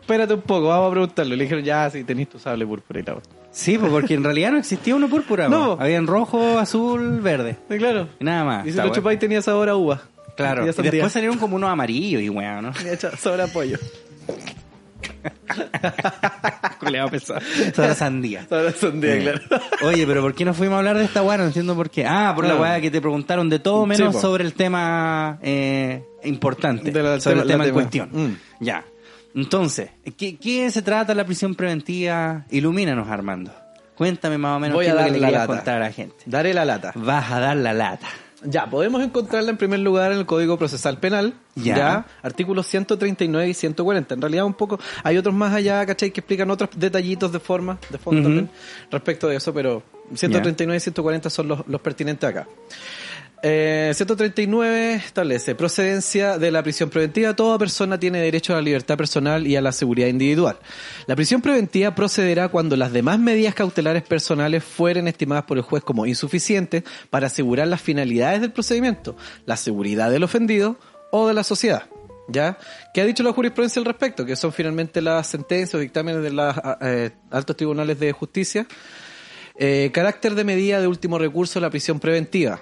espérate un poco, vamos a preguntarlo. Le dijeron, ya, si tenés tu sable púrpura y la otra. Sí, pues porque en realidad no existía uno púrpura. No. po. Había en rojo, azul, verde. Sí, claro. Y nada más. Y si Está lo bueno. chupáis tenía sabor a uva. Claro. Y Y a sandía. después salieron como unos amarillos y weón, ¿no? Tenía cha- sabor a pollo. Culeado pesado. Sabor a sandía. Sabor a sandía, Sí. claro. Oye, pero ¿por qué no fuimos a hablar de esta weá? No entiendo por qué. Ah, por Claro. la weá que te preguntaron de todo menos Sí, sobre el tema eh, importante. De la- sobre el tema en cuestión. Mm. Ya. Entonces, ¿qué, ¿qué se trata la prisión preventiva? Ilumínanos, Armando. Cuéntame más o menos Voy qué a es lo dar que le la lata. contar a la gente. Daré la lata. Vas a dar la lata. Ya, podemos encontrarla en primer lugar en el Código Procesal Penal. Ya. Ya. Artículos 139 y 140. En realidad un poco, hay otros más allá, ¿cachai? Que explican otros detallitos de forma, de fondo Ujú. también, respecto de eso, pero 139 y 140 son los, los pertinentes acá. Eh, 139 establece procedencia de la prisión preventiva. Toda persona tiene derecho a la libertad personal y a la seguridad individual. La prisión preventiva procederá cuando las demás medidas cautelares personales fueren estimadas por el juez como insuficientes para asegurar las finalidades del procedimiento, la seguridad del ofendido o de la sociedad. ¿Ya? ¿Qué ha dicho la jurisprudencia al respecto? Que son finalmente las sentencias o dictámenes de los altos tribunales de justicia. Eh, carácter de medida de último recurso la prisión preventiva.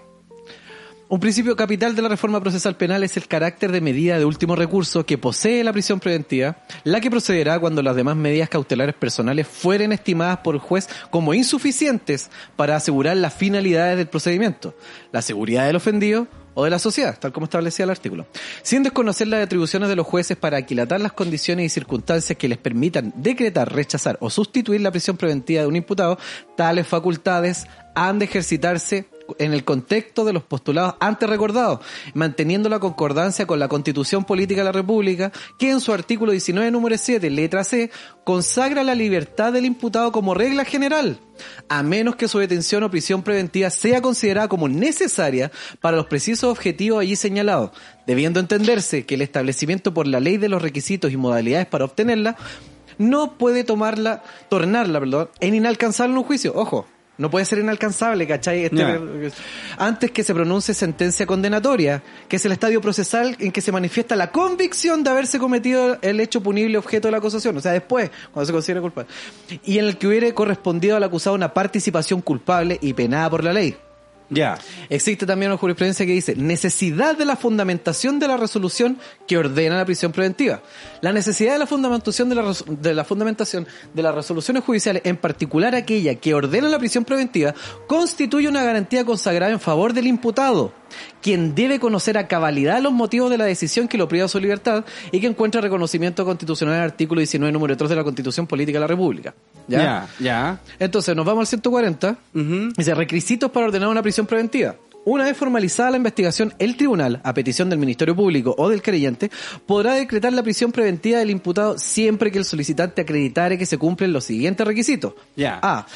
Un principio capital de la reforma procesal penal es el carácter de medida de último recurso que posee la prisión preventiva, la que procederá cuando las demás medidas cautelares personales fueren estimadas por el juez como insuficientes para asegurar las finalidades del procedimiento, la seguridad del ofendido o de la sociedad, tal como establecía el artículo, sin desconocer las atribuciones de los jueces para aquilatar las condiciones y circunstancias que les permitan decretar, rechazar o sustituir la prisión preventiva de un imputado, tales facultades han de ejercitarse en el contexto de los postulados antes recordados, manteniendo la concordancia con la Constitución Política de la República, que en su artículo 19, número 7, letra C, consagra la libertad del imputado como regla general, a menos que su detención o prisión preventiva sea considerada como necesaria para los precisos objetivos allí señalados, debiendo entenderse que el establecimiento por la ley de los requisitos y modalidades para obtenerla no puede tomarla, tornarla, perdón, en inalcanzable un juicio. Ojo, no puede ser inalcanzable, ¿cachai? Este-. Antes que se pronuncie sentencia condenatoria, que es el estadio procesal en que se manifiesta la convicción de haberse cometido el hecho punible objeto de la acusación, o sea, después, cuando se considera culpable. Y en el que hubiere correspondido al acusado una participación culpable y penada por la ley. Ya. Existe también una jurisprudencia que dice necesidad de la fundamentación de la resolución que ordena la prisión preventiva. La necesidad de la fundamentación de la, de la fundamentación de las resoluciones judiciales, en particular aquella que ordena la prisión preventiva, constituye una garantía consagrada en favor del imputado, quien debe conocer a cabalidad los motivos de la decisión que lo priva de su libertad y que encuentra reconocimiento constitucional en el artículo 19, número 3 de la Constitución Política de la República. ¿Ya? Ya. Ya. Entonces, nos vamos al 140. Ujú. Dice, requisitos para ordenar una prisión preventiva. Una vez formalizada la investigación, el tribunal, a petición del Ministerio Público o del creyente, podrá decretar la prisión preventiva del imputado siempre que el solicitante acreditare que se cumplen los siguientes requisitos. Ya. A.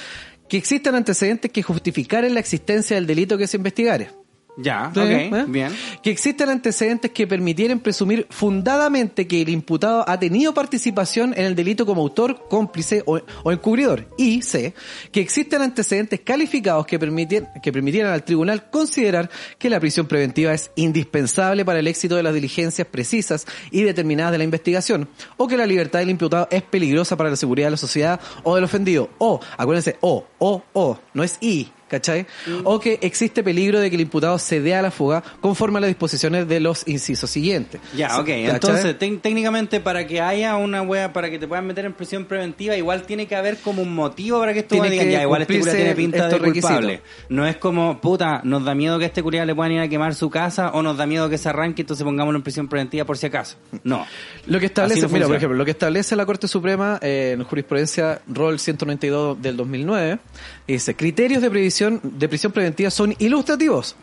Que existan antecedentes que justificaren la existencia del delito que se investigare. Ya. ¿Sí? Ok. ¿Eh? Bien. Que existan antecedentes que permitieran presumir fundadamente que el imputado ha tenido participación en el delito como autor, cómplice o, o encubridor. Y C. Que existan antecedentes calificados que, permitien- que permitieran al tribunal considerar que la prisión preventiva es indispensable para el éxito de las diligencias precisas y determinadas de la investigación. O que la libertad del imputado es peligrosa para la seguridad de la sociedad o del ofendido. O, acuérdense, o, o, o, no es y. ¿cachai? O que existe peligro de que el imputado se dé a la fuga conforme a las disposiciones de los incisos siguientes. Ya, ok. ¿Cachai? Entonces, técnicamente, para que haya una wea, para que te puedan meter en prisión preventiva, igual tiene que haber como un motivo para que esto que ya, igual este curia tiene pinta de requisitos. culpable. No es como, puta, nos da miedo que a este curia le puedan ir a quemar su casa o nos da miedo que se arranque, entonces pongámoslo en prisión preventiva por si acaso. No. Lo que establece, no mira, por ejemplo, lo que establece la Corte Suprema eh, en jurisprudencia ROL 192 del 2009, dice, criterios de previsión de prisión preventiva son ilustrativos.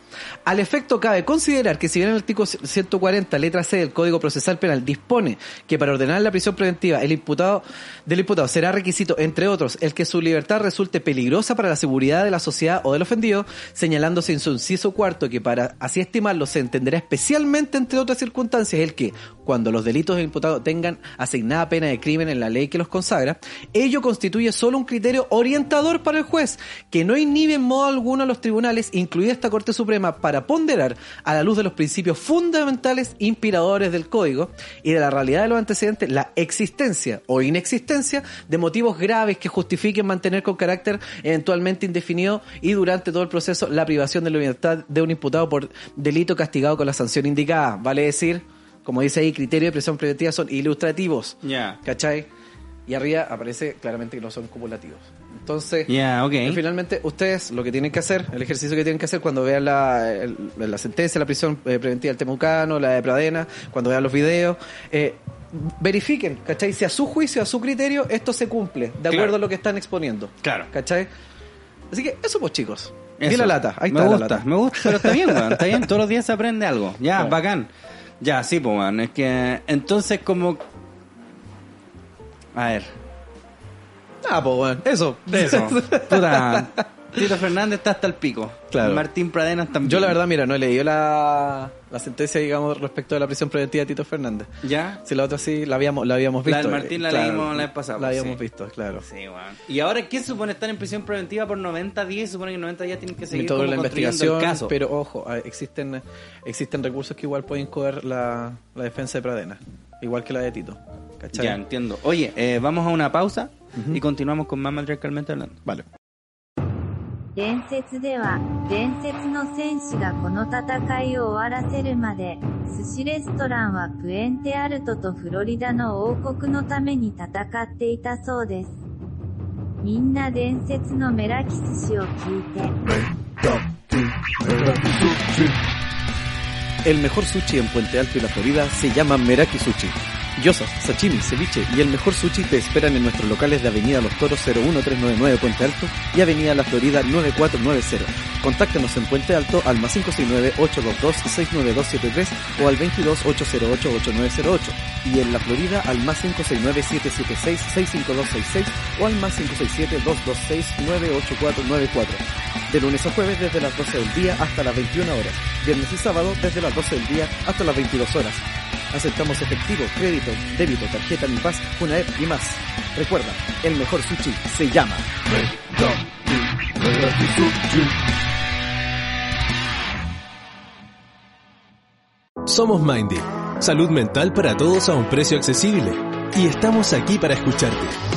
Al efecto cabe considerar que si bien el artículo 140, letra C del Código Procesal Penal dispone que para ordenar la prisión preventiva el imputado del imputado será requisito, entre otros, el que su libertad resulte peligrosa para la seguridad de la sociedad o del ofendido, señalándose en su inciso cuarto que para así estimarlo se entenderá especialmente, entre otras circunstancias, el que cuando los delitos imputados tengan asignada pena de crimen en la ley que los consagra, ello constituye solo un criterio orientador para el juez, que no inhibe en modo alguno a los tribunales, incluida esta Corte Suprema, para ponderar a la luz de los principios fundamentales inspiradores del Código y de la realidad de los antecedentes la existencia o inexistencia de motivos graves que justifiquen mantener con carácter eventualmente indefinido y durante todo el proceso la privación de la libertad de un imputado por delito castigado con la sanción indicada. Vale decir, como dice ahí, criterios de prisión preventiva son ilustrativos. Ya. ¿Cachai? Y arriba aparece claramente que no son cumulativos. Entonces, Ya, ok. y finalmente, ustedes lo que tienen que hacer, el ejercicio que tienen que hacer cuando vean la, el- la sentencia, la prisión eh, preventiva del Temucano, la de Pradena, cuando vean los videos, eh, verifiquen, ¿cachai? Si a su juicio, a su criterio, esto se cumple, de Claro. acuerdo a lo que están exponiendo. Claro. ¿Cachai? Así que eso pues chicos. Eso. Di la lata, ahí me está gusta, la lata. Me gusta, pero está bien, weón. Está bien, todos los días se aprende algo. Ya, bacán. Ya, sí, pues, weón. Es que, entonces, como. A ver, Ah, pues bueno, eso. eso. Puta. Tito Fernández está hasta el pico. Claro. Martín Pradenas también. Yo la verdad, mira, no he leído la, la sentencia, digamos, respecto de la prisión preventiva de Tito Fernández. ¿Ya? Si la otra sí, la habíamos, la habíamos La visto. del Martín la Claro, leímos la vez pasada, La pues, habíamos sí. visto, claro. Sí, weón. Y ahora, ¿qué supone estar en prisión preventiva por 90 días? Supone que en 90 días tienen que seguir como la investigación, el caso. pero ojo, ah, existen, existen recursos que igual pueden coger la, la defensa de Pradena, igual que la de Tito. ¿Cachai? Ya, entiendo. Oye, eh, vamos a una pausa y continuamos con más matriarcalmente hablando. Vale. 伝説では、伝説の戦士がこの戦いを終わらせるまで、寿司レストランはプエンテアルトとフロリダの王国のために戦っていたそうです。みんな伝説のメラキ寿司を聞いて、El mejor sushi en Puente Alto y la Florida se llama Meraki Sushi. Gyozas, sashimi, ceviche y el mejor sushi te esperan en nuestros locales de Avenida Los Toros 01399 Puente Alto y Avenida La Florida 9490. Contáctanos en Puente Alto al más 569-822-69273 o al 22-808-8908 y en La Florida al más 569-776-65266 o al más 567-226-98494. De lunes a jueves desde las 12 del día hasta las 21 horas. Viernes y sábado desde las 12 del día hasta las 22 horas. Aceptamos efectivo, crédito, débito, tarjeta Mi Paz, Funaep y más. Recuerda, el mejor sushi se llama Somos Mindy, salud mental para todos a un precio accesible. Y estamos aquí para escucharte.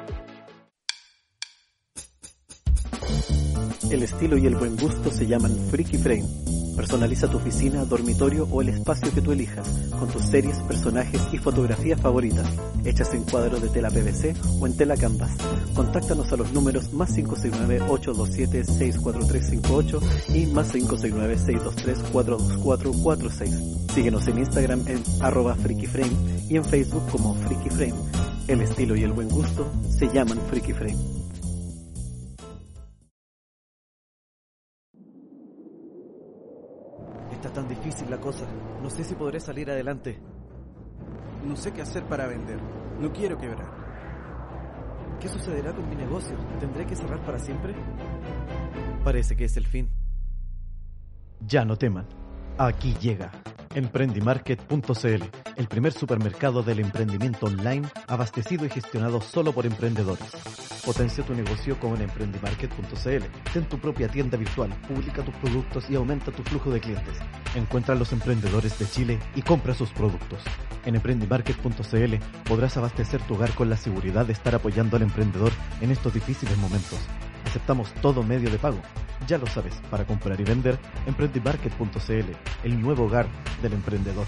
El estilo y el buen gusto se llaman Freaky Frame. Personaliza tu oficina, dormitorio o el espacio que tú elijas con tus series, personajes y fotografías favoritas, hechas en cuadros de tela PVC o en tela canvas. Contáctanos a los números más 569-827-64358 y más 569-623-42446. Síguenos en Instagram en arroba Freaky Frame y en Facebook como Freaky Frame. El estilo y el buen gusto se llaman Freaky Frame. La cosa. No sé si podré salir adelante. No sé qué hacer para vender. No quiero quebrar. ¿Qué sucederá con mi negocio? ¿Tendré que cerrar para siempre? Parece que es el fin. Ya no teman. Aquí llega Emprendimarket.cl, el primer supermercado del emprendimiento online abastecido y gestionado solo por emprendedores. Potencia tu negocio con Emprendimarket.cl. Ten tu propia tienda virtual, publica tus productos y aumenta tu flujo de clientes. Encuentra a los emprendedores de Chile y compra sus productos. En Emprendimarket.cl podrás abastecer tu hogar con la seguridad de estar apoyando al emprendedor en estos difíciles momentos. Aceptamos todo medio de pago. Ya lo sabes, para comprar y vender, Emprendimarket.cl, el nuevo hogar del emprendedor.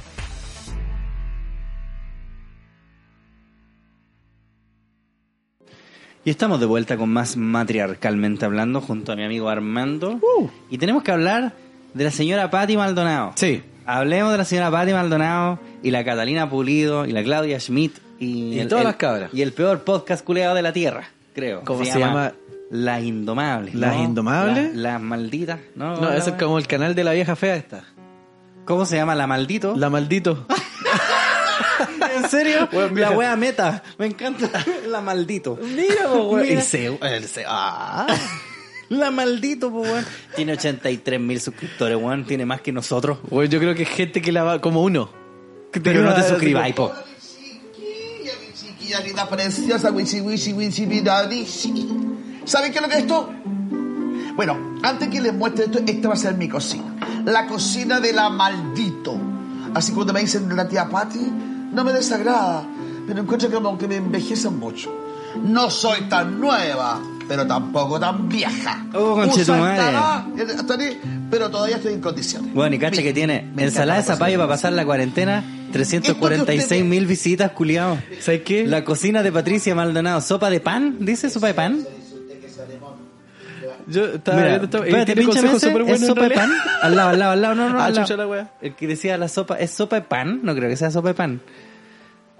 Y estamos de vuelta con más matriarcalmente hablando junto a mi amigo Armando. Y tenemos que hablar de la señora Patti Maldonado. Sí. Hablemos de la señora Patti Maldonado y la Catalina Pulido y la Claudia Schmidt y, Y todas las cabras. Y el peor podcast culeado de la tierra, creo. ¿Cómo se llama? Las Indomables. ¿Las ¿no? Indomables? La- Las malditas, ¿no? No, La- ese es como el canal de la vieja fea esta. ¿Cómo se llama? La Maldito. La maldito. ¿En serio? La wea meta. Me encanta. La Maldito. Mira, weón. El ah. La Maldito, po, weón. Tiene 83 mil suscriptores, weón. Tiene más que nosotros. Weón, yo creo que es gente que la va como uno. Que Pero no te suscribáis, po. Chiquilla, mi chiquilla linda, preciosa, wichi wichi wichi vidadishi. ¿Saben qué es lo que es esto? Bueno, antes que les muestre esto, esta va a ser mi cocina. La cocina de la maldito. Así cuando me dicen la tía Patty, no me desagrada, pero encuentro como que me envejecen mucho. No soy tan nueva, pero tampoco tan vieja. Oh, estará, estaré, pero todavía estoy en condiciones. Bueno, y cacha que tiene me ensalada de zapallo para pasar la cuarentena, 346 mil visitas, culiao. ¿Sabes qué? La cocina de Patricia Maldonado, sopa de pan, dice sopa de pan. Yo estaba Mira, viendo esto y espérate, tiene pínchame consejos ese, súper ¿es sopa de pan? Al lado, al lado, al lado, no, no, Ah, al lado. chucha la wea. El que decía la sopa, ¿es sopa de pan? No creo que sea sopa de pan.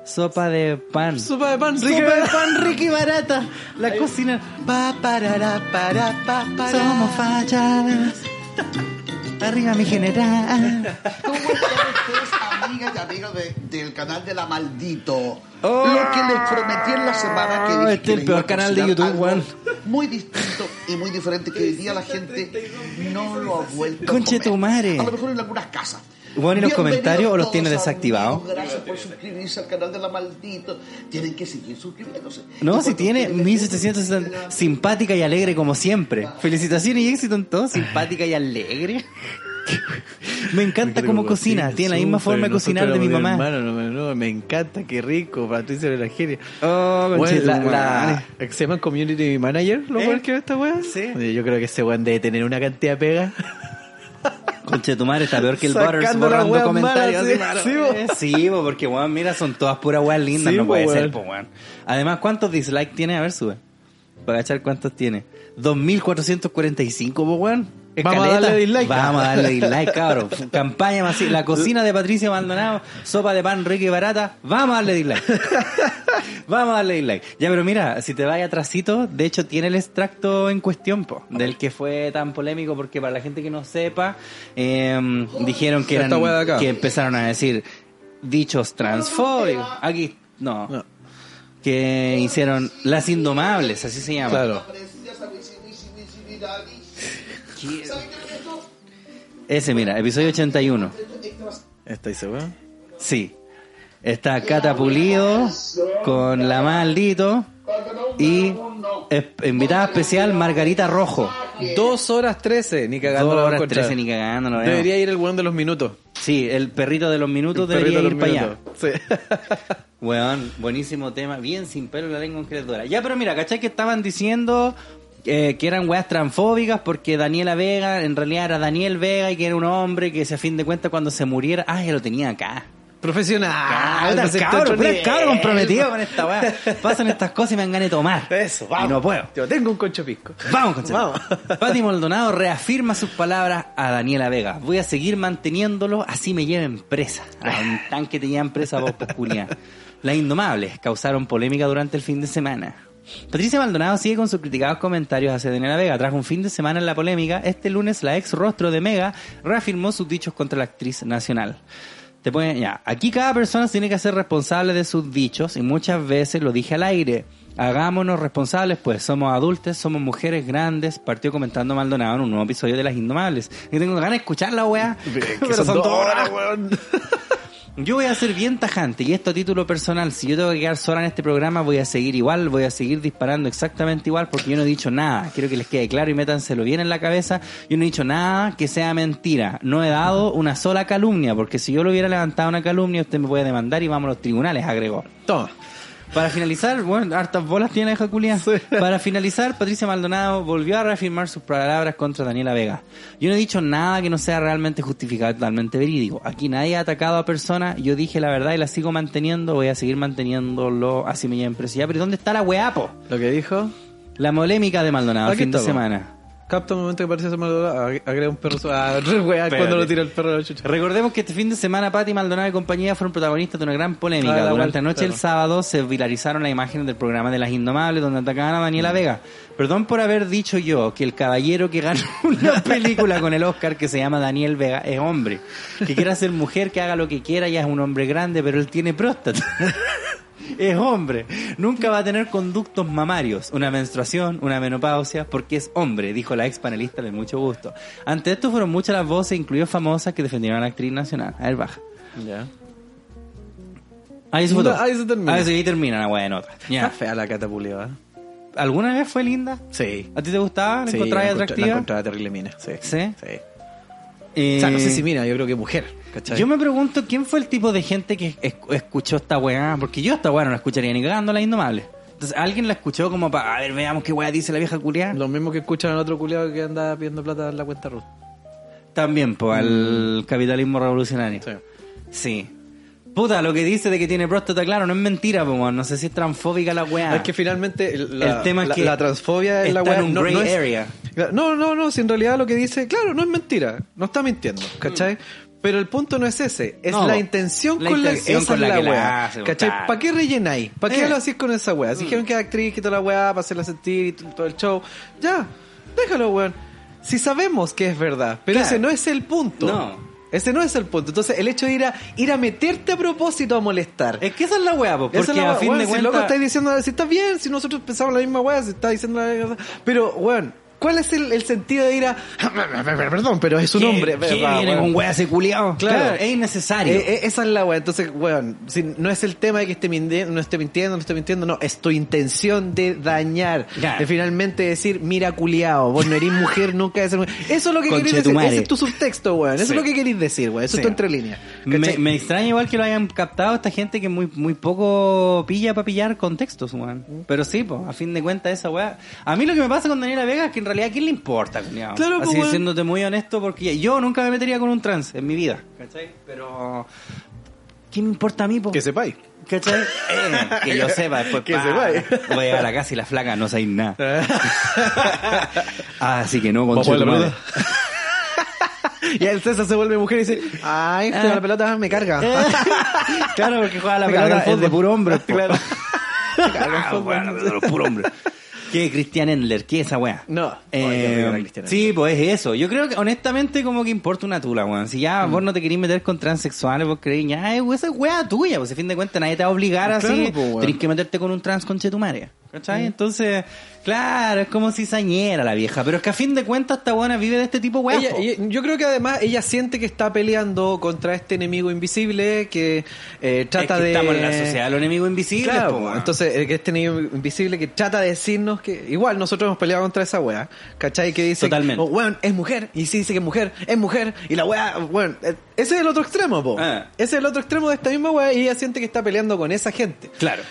Sopa de pan. Sopa de pan, Sopa rica. de pan rica y barata. La cocina. Pa, para, pa, para. Somos fachas. Arriba mi general. ¿Cómo están ustedes, amigas y amigos de- del canal de la Maldito? Oh. Lo que les prometí en la semana que dije Este que es el peor canal de YouTube, weón. Muy distinto y muy diferente que hoy día la gente no lo ha vuelto Conche a comer. tu madre. A lo mejor en algunas casas. Bueno, ¿y los comentarios o los tiene desactivados? Gracias por suscribirse al canal de la Maldito. Tienen que seguir suscribiéndose. No, si tiene ustedes 1760. Simpática y alegre como siempre. Felicitaciones y éxito en todo. Simpática y alegre. Me encanta cómo cocina. Tiene la misma forma de cocinar de mi mamá. Hermano, no, me- no, me encanta, qué rico, Patricia de la genia. Oh, Bueno, la, se llama Community Manager, ¿lo ¿Eh? cual que esta. Oye, Yo creo que ese weón debe tener una cantidad de pega. Conchetumare está peor que el Butters borrando comentarios. malas, sí, sí, Eh, Sí, bo, porque weón, mira, son todas puras weas lindas, Sí, no bo, puede ser, po, weón. Además, ¿cuántos dislikes tiene? A ver, sube. Para echar cuántos tiene. 2445, po, weón. Vamos a darle dislike. Vamos a darle dislike, cabrón. Campaña masiva. La cocina de Patricia Maldonado, sopa de pan rica y barata. Vamos a darle dislike. Vamos a darle dislike. Ya, pero mira, si te vas atrasito, de hecho tiene el extracto en cuestión, po, del que fue tan polémico, porque para la gente que no sepa, eh, dijeron que, eran, que empezaron a decir dichos transfóbicos. Aquí, no. No. Que hicieron las indomables, así se llama. Claro. Ese, mira, episodio 81. ¿Estáis seguro? Sí. Está Cata Pulido con la maldito y invitada especial Margarita Rojo. Dos horas trece, ni cagando Dos horas. 13 ni cagando, no. Debería ir el weón de los minutos. Sí, el perrito de los minutos El debería perrito ir de para allá. Sí. Weón, buenísimo tema, bien sin pelo en la lengua crecedora. Ya, pero mira, ¿cachai que estaban diciendo eh, que eran weas transfóbicas porque Daniela Vega en realidad era Daniel Vega y que era un hombre que si a fin de cuentas cuando se muriera, ah, ya lo tenía acá. Profesional. Ah, pues, cabrón comprometido con esta weá. Pasan estas cosas y me dan ganas de tomar. Eso, Y vamos. no puedo. Yo tengo un concho pisco. Vamos, concha. Vamos. Pati Maldonado reafirma sus palabras a Daniela Vega. Voy a seguir manteniéndolo, así me lleven presa. A un tanque te llevan presa vos, pues. Las Indomables causaron polémica durante el fin de semana. Patricia Maldonado sigue con sus criticados comentarios hacia Daniela Vega. Tras un fin de semana en la polémica, este lunes la ex rostro de Mega reafirmó sus dichos contra la actriz nacional. Te pueden, ya, aquí cada persona tiene que hacer responsable de sus dichos y muchas veces lo dije al aire. Hagámonos responsables, pues somos adultos, somos mujeres grandes. Partió comentando Maldonado en un nuevo episodio de Las Indomables. Y tengo ganas de escuchar la weá. Pero son dos horas, weón. yo voy a ser bien tajante y esto a título personal. Si yo tengo que quedar sola en este programa, voy a seguir igual, voy a seguir disparando exactamente igual porque yo no he dicho nada. Quiero que les quede claro y métanselo bien en la cabeza. Yo no he dicho nada que sea mentira. No he dado una sola calumnia porque si yo lo hubiera levantado una calumnia, usted me puede demandar y vamos a los tribunales, agregó. Toma. Para finalizar, bueno, hartas bolas tiene Julián. Para finalizar, Patricia Maldonado volvió a reafirmar sus palabras contra Daniela Vega. Yo no he dicho nada que no sea realmente justificado, totalmente verídico. Aquí nadie ha atacado a personas, yo dije la verdad y la sigo manteniendo, voy a seguir manteniéndolo así me. Ya, pero ¿dónde está la weapo? Lo que dijo. La polémica de Maldonado el fin de semana. Capta un momento que parece ser Maldonado, ag- agrega un perro. Ah, wea, cuando lo tira el perro a la chucha. Recordemos que este fin de semana Patti Maldonado y compañía fueron protagonistas de una gran polémica. Ah, la Durante la noche claro. sábado se viralizaron las imágenes del programa de Las Indomables donde atacaban a Daniela Mm. Vega. Perdón por haber dicho yo que el caballero que ganó una película con el Oscar que se llama Daniel Vega es hombre. Que quiera ser mujer, que haga lo que quiera, ya es un hombre grande, pero él tiene próstata. Es hombre. Nunca va a tener conductos mamarios, una menstruación, una menopausia, porque es hombre, dijo la ex panelista de mucho gusto. Ante esto fueron muchas las voces, incluidas famosas, que defendieron a la actriz nacional. A ver, baja. Ya. Ahí se No, ahí se termina. Ahí, se- termina la wea de nota. Está Ya. fea la catapulida. ¿Alguna vez fue linda? Sí. ¿A ti te gustaba? ¿La Sí, encontrabas encontré- La atractiva? encontraba terrible mina. Sí. ¿Sí? Sí. Eh, O sea, no sé si mina, yo creo que mujer. ¿Cachai? Yo me pregunto quién fue el tipo de gente que es- escuchó esta weá, porque yo esta weá no la escucharía ni cagando la indomable. Entonces, alguien la escuchó como para, a ver, veamos qué weá dice la vieja culiada. Lo mismo que escuchan al otro culiado que anda pidiendo plata en la cuenta Ruth. También, pues, al capitalismo revolucionario. Sí. Sí. Puta, lo que dice de que tiene próstata, claro, no es mentira, pues, weón. no sé si es transfóbica la weá. Es que finalmente el, la, El tema es la- que la transfobia es la weá. en un no, gray no es- area. No, no, no, si en realidad lo que dice, claro, no es mentira, no está mintiendo, ¿cachai? Pero el punto no es ese, es No, la intención la con intención la, esa con es la la, que weá, hace, ¿cachai? claro. ¿Para qué rellenáis? ¿Para qué Eh. lo hacís con esa weá? Si dijeron que es actriz, que toda la weá, para hacerla sentir y todo el show, ya, déjalo, weón. Si sabemos que es verdad, pero Claro. ese no es el punto. No. Ese no es el punto. Entonces, el hecho de ir a, ir a meterte a propósito a molestar. Es que esa es la weá, pues, Esa porque es la a wea, fin weón, de si cuentas... loco estáis diciendo, si está bien, si nosotros pensamos la misma weá, si está diciendo la misma Pero, weón, ¿cuál es el, el sentido de ir a. Perdón, pero es un ¿Qué- hombre. qué ¿verdad, viene con weá ese culiao? Claro. es innecesario. Eh, eh, esa es la weá. Entonces, weón, si no es el tema de que esté mintiendo, no esté mintiendo, no esté mintiendo, no. Es tu intención de dañar. Claro. De finalmente decir, mira, culiao, vos no eres mujer, nunca eres mujer. Eso es lo que queréis decir. Ese es tu subtexto, weón. Eso Sí. es lo que queréis decir, weón. Eso Sí. es tu entrelínea. Me, extraña igual que lo hayan captado esta gente que muy muy poco pilla para pillar contextos, weón. Pero sí, pues, a fin de cuentas esa weá. A mí lo que me pasa con Daniela Vega es que en realidad ¿a quién le importa, culiao? Claro, pues, Así weón. siéndote muy honesto, porque yo nunca me metería con un trans en mi vida, ¿cachai? Pero... ¿Qué me importa a mí, po? Que sepáis. ¿Cachai? Eh, que yo sepa después. Que pa, sepáis. Voy a llegar a la casa y la flaca no sabe nada. Ah, Así que no, con. Y el César se vuelve mujer y dice, ay, este Ah. la pelota me carga. claro, porque juega la Me pelota es de puro hombre. po. Claro. Ah, bueno, de los puro hombre. ¿Qué Christian Endler? ¿Qué es esa weá? No. Eh, sí, pues es eso. Yo creo que honestamente como que importa una tula, weón. Si ya vos no te querís meter con transexuales, vos creís, ya, eh, esa es weá tuya, pues a fin de cuentas nadie te va a obligar Claro, así. pues, weón. Tenés que meterte con un trans conchetumare. ¿Cachai? Entonces, claro, es como si sañera la vieja. Pero es que a fin de cuentas esta buena vive de este tipo de yo creo que además ella siente que está peleando contra este enemigo invisible que eh, trata Es que de... estamos en la sociedad de los enemigos invisibles, Claro, po, entonces eh, este enemigo invisible que trata de decirnos que igual nosotros hemos peleado contra esa wea, ¿cachai? Que dice, Totalmente. oh, weón, es mujer, y si dice que es mujer, es mujer, y la wea, weón, eh, ese es el otro extremo, po. Ah. Ese es el otro extremo de esta misma wea y ella siente que está peleando con esa gente. Claro.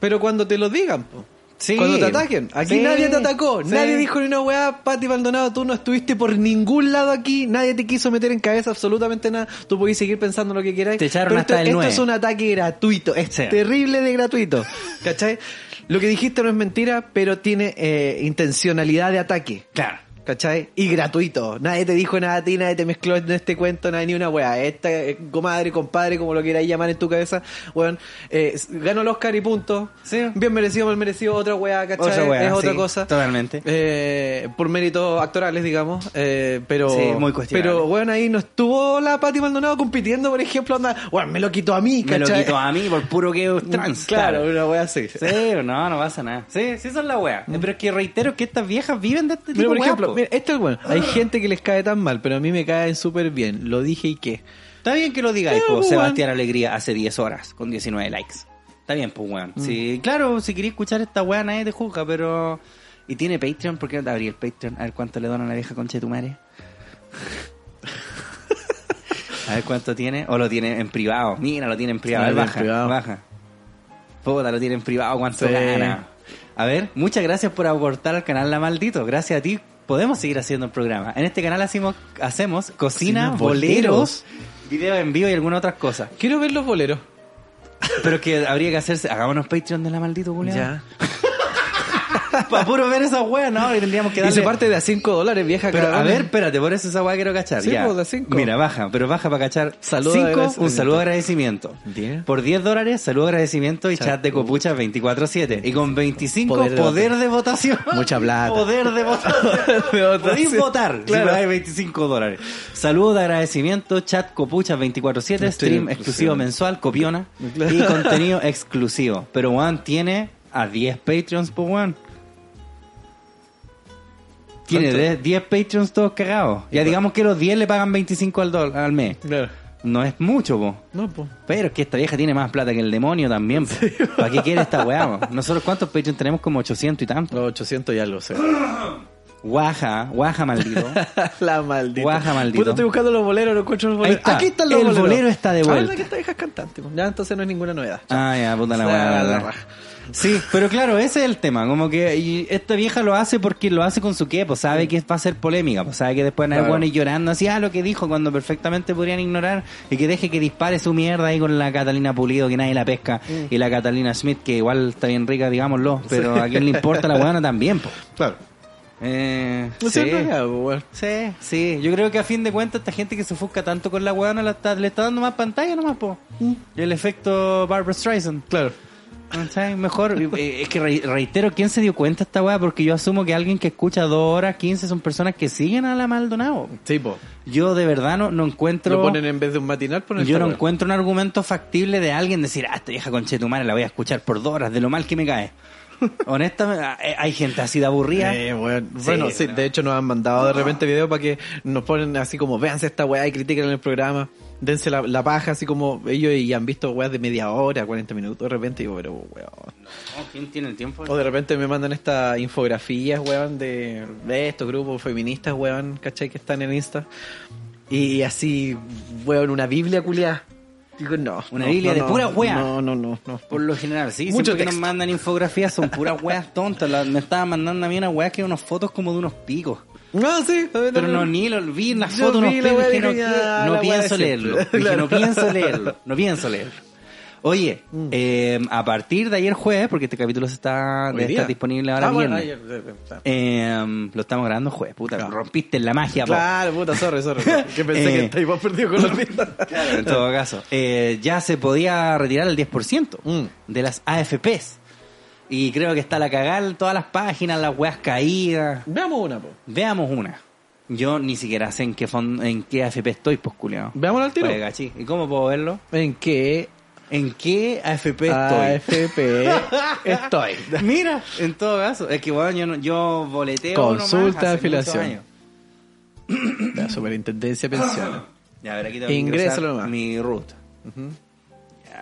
Pero cuando te lo digan, po. Sí. Cuando te ataquen. Aquí Sí. nadie te atacó. Sí. Nadie dijo ni una weá. Pati Maldonado, tú no estuviste por ningún lado aquí. Nadie te quiso meter en cabeza absolutamente nada. Tú podés seguir pensando lo que quieras. Te echaron Pero hasta esto, el esto es un ataque gratuito. Es Sí. terrible de gratuito. ¿Cachai? Lo que dijiste no es mentira, pero tiene eh, intencionalidad de ataque. Claro. ¿Cachai? Y gratuito. Nadie te dijo nada a ti, nadie te mezcló en este cuento, nadie ni una weá. Esta eh, comadre, compadre, como lo quieras llamar en tu cabeza, weón, eh, ganó el Oscar y punto. Sí. Bien merecido, mal merecido, otra weá, ¿cachai? Otra weá, es otra sí, cosa. totalmente. Eh, por méritos actorales, digamos. Eh, pero, Sí, muy cuestionable. Pero, weón, ahí no estuvo la Pati Maldonado compitiendo, por ejemplo, onda, weón, me lo quitó a mí, Me lo ¿cachai? quito a mí por puro que trans. Claro, una weá así. Sí, no, no pasa nada. Sí, sí, es la wea. Pero es que reitero que estas viejas viven de este tipo Mira, por ejemplo. Mira, este es bueno. Hay gente que les cae tan mal, pero a mí me caen súper bien. Lo dije y qué. Está bien que lo digáis, Pero, po, weón. Sebastián Alegría hace 10 horas con 19 likes. Está bien, pues, weón. Sí, claro, si queréis escuchar esta wea nadie te juzga, pero... ¿Y tiene Patreon? ¿Por qué no te abrí el Patreon? A ver cuánto le donan a la vieja concha de tu madre. a ver cuánto tiene. O lo tiene en privado. Mira, lo tiene en privado. Ah, A ver, lo tiene en baja, privado. baja. Puta, lo tiene en privado. ¿Cuánto Sí. gana? A ver, muchas gracias por aportar al canal La Maldito. Gracias a ti podemos seguir haciendo el programa. En este canal hacemos, hacemos cocina, Cocina, boleros, videos en vivo y algunas otras cosas. Quiero ver los boleros. Pero que habría que hacerse. Hagámonos Patreon de La Maldito, Julián. Ya. Para puro ver esa wea, no, y tendríamos que Y darle... se parte de a 5 dólares, vieja Pero a ver, espérate, por eso esa weá quiero cachar. Sí, ya. pues, de cinco. Mira, baja, pero baja para cachar. Saludo de un saludo de agradecimiento. Por 10 dólares, saludo de agradecimiento y chat, de copucha 24-7. Y con 25, Poder poder de de, votación. Mucha plata. Poder de votación. De votación. Podéis votar. Claro. Si me dais 25 dólares. Saludo de agradecimiento, chat copucha 24-7, stream exclusivo. exclusivo mensual, copiona. Claro. Y contenido exclusivo. Pero Juan tiene a 10 Patreons por Juan. Tiene ¿Cuánto? 10 10 Patreons todos cagados. Ya digamos que los 10 le pagan 25 al, dol- al mes. Claro. No es mucho, po. No, pues. Pero es que esta vieja tiene más plata que el demonio también. po. ¿Para qué quiere esta weá? po? Nosotros, ¿cuántos Patreons tenemos? Como 800 y tanto. Los 800 y algo, sé. Guaja, guaja maldito. La maldita. Guaja maldito. Puta, estoy buscando los boleros, no encuentro los boleros. Está. Aquí están los El boleros. bolero está de Ah, vuelta. la que esta vieja es cantante. Ya, entonces no es ninguna novedad. Ah, ya, puta la Ah, weá. Sí, pero claro, ese es el tema. Como que y esta vieja lo hace porque lo hace con su qué, pues sabe que va a ser polémica, pues sabe que después van a haber llorando así, ah, lo que dijo cuando perfectamente podrían ignorar y que deje que dispare su mierda ahí con la Catalina Pulido que nadie la pesca Mm. y la Catalina Schmidt que igual está bien rica, digámoslo, pero a quién le importa la buena también, pues. Claro. Eh, No sí. no. Sí, sí. Yo creo que a fin de cuentas esta gente que se ofusca tanto con la weona la está- le está dando más pantalla nomás, po. Y el efecto Barbara Streisand. Claro. ¿Cachai? Mejor. eh, Es que re- reitero, ¿quién se dio cuenta esta weá? Porque yo asumo que alguien que escucha dos horas 15 son personas que siguen a la Maldonado. Sí, po. Yo de verdad no, no encuentro... Lo ponen en vez de un matinal, ponen Yo no weá. encuentro un argumento factible de alguien decir, ah, esta vieja conchetumare la voy a escuchar por dos horas, de lo mal que me cae. Honestamente, eh, hay gente así de aburrida. Eh, weón. Sí, bueno, sí, de hecho nos han mandado de repente videos para que nos ponen así como, véanse esta weá y critiquen en el programa, dense la, la paja, así como ellos y han visto weas de media hora, 40 minutos, de repente digo, pero weón. No, ¿Quién tiene el tiempo? O de repente me mandan estas infografías, weón, de, de estos grupos feministas, weón, ¿cachai? Que están en Insta. Y así, weón, una Biblia culiada. Digo, no. Una no, Biblia no, de no, pura wea. No, no, no, no. Por lo general, sí. Mucho siempre que nos mandan infografías son puras weas tontas. La- me estaban mandando a mí una wea que unas fotos como de unos picos. No, sí. Pero no, ni lo vi en las fotos, unos picos. Dije, no, ah, no de pienso leerlo. Dije, no pienso leerlo. No pienso leerlo. Oye, eh, a partir de ayer jueves, porque este capítulo se está, estar disponible ahora Ah, bueno, viernes. ayer, eh, Eh, lo estamos grabando jueves, puta. Claro. Rompiste la magia, po. Claro, puta, sorry, sorry. Que pensé que Eh. estáis perdido con la lista. en todo caso. Eh, ya se podía retirar el 10% Mm. de las AFPs. Y creo que está la cagada todas las páginas, las weas caídas. Veamos una, po. Veamos una. Yo ni siquiera sé en qué fon- en qué AFP estoy, pues culiao. Veámosla al tiro. ¿Y cómo puedo verlo? ¿En qué ¿En qué AFP estoy? AFP estoy? Mira, en todo caso. Es que bueno, yo, no- yo boleteo Consulta de afiliación. La superintendencia de pensiones. Ya, a ver, aquí tengo que Ingrésalo nomás. mi root.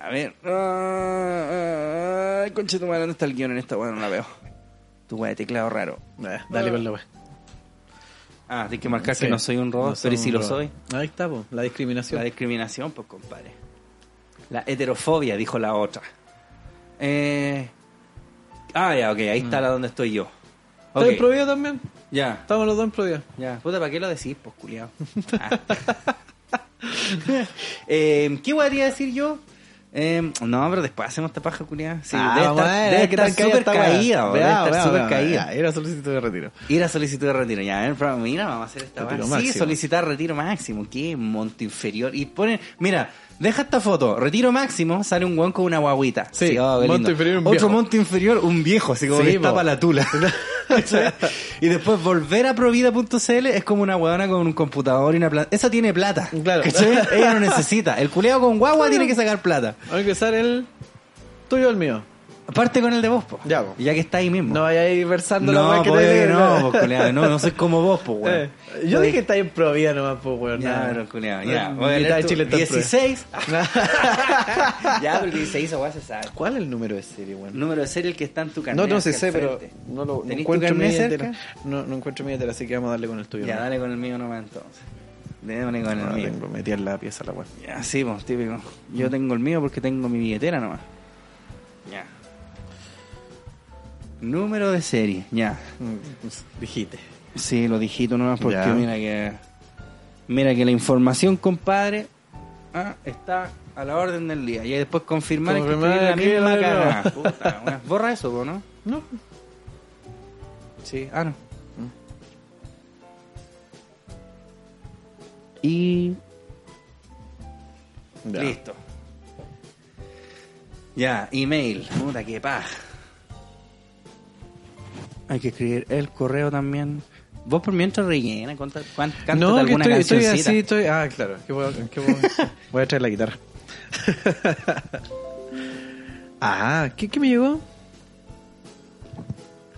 A ver. Ay, conchetumare, ¿dónde está el guion en esta weá? No la veo. Tu weá de teclado raro. Eh, Dale con la wea. Ah, tienes que marcar Sí. que no soy un robot, No pero ¿y si lo robot. soy? Ahí está, po. La discriminación. La discriminación, pues compadre. La heterofobia, dijo la otra. Eh... Ah, ya, ok, ahí está la donde estoy yo. ¿Estás en Provida también? Ya, Estamos los dos en Provida. ya. Puta, ¿para qué lo decís, pues, culiao? Ah. eh, ¿Qué voy a decir yo? Eh, no, pero después hacemos esta paja, culiao. Sí, Ah, debe estar, debe ¿qué estar súper caída, bro, debe estar súper caída. Era solicitud de retiro. Ir a solicitud de retiro, ya, mira, vamos a hacer esta Retiro weá. Sí, máximo. solicitar retiro máximo, qué monto inferior. Y ponen, mira, deja esta foto, retiro máximo, sale un guan con una guaguita. Sí, oh, inferior, un Otro monto inferior, un viejo, así como Sí, que para la tula. Y después volver a provida.cl es como una weona con un computador y una plata. Esa tiene plata. Claro. Ella no necesita. El culeado con guagua tiene que sacar plata. Hay que usar el tuyo o el mío. Aparte con el de vos, po. Ya, po. Ya que está ahí mismo. No vaya a ir versando la no, weá que po, te no, po, culiao, no, no soy como vos, po, weón. Eh, Yo dije que está en Provida nomás, pues, weón. Ya, pero culiao, ya. Voy a leer Chile está en Provida. 16. ya, pero el 16 igual se sabe. ¿Cuál es el número de serie, weón? Número de serie el que está en tu No, carnet. no sé, hacia sé, el pero no lo no ¿Tenís tu encuentro mi? No, no encuentro mi billetera, así que vamos a darle con el tuyo. Ya, ¿no? dale con el mío nomás entonces. Démosle con el No, mío. tengo, metí en la pieza la weón. Ya, sí, pues, típico. Yo tengo el mío porque tengo mi billetera nomás. Número de serie, ya. Mm, Dijiste. Sí, lo dijito nomás porque Ya. mira que. Mira que la información, compadre, ah, está a la orden del día. Y después confirmar, que la misma. Puta, weón. Borra eso, ¿no? No. Sí, ah, no. Y. Ya. Listo. Ya, email. Puta, qué paja. Hay que escribir el correo también. Vos por mientras rellena, cántate No, que alguna estoy, estoy así, estoy... Ah, claro. ¿Qué puedo- qué puedo- Voy a traer la guitarra. ah, ¿qué, ¿qué me llegó?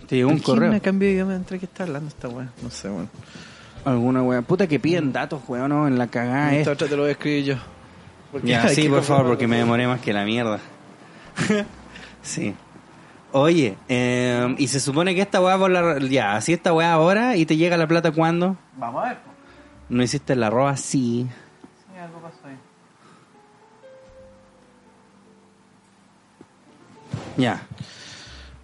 Te llegó un ¿Quién correo. a cambio de entre qué está hablando esta weá? No sé, weón. Alguna wea. Puta que piden datos, weón, no, en la cagada. Esta esta. otra te lo voy a escribir yo. Ya, sí, que por favor, porque me demoré más que la mierda. sí. Oye, eh, y se supone que esta weá por la... Ya, así esta weá ahora y te llega la plata cuando. Vamos a ver. ¿No hiciste la arroba? Sí. Sí, algo pasó ahí. Ya.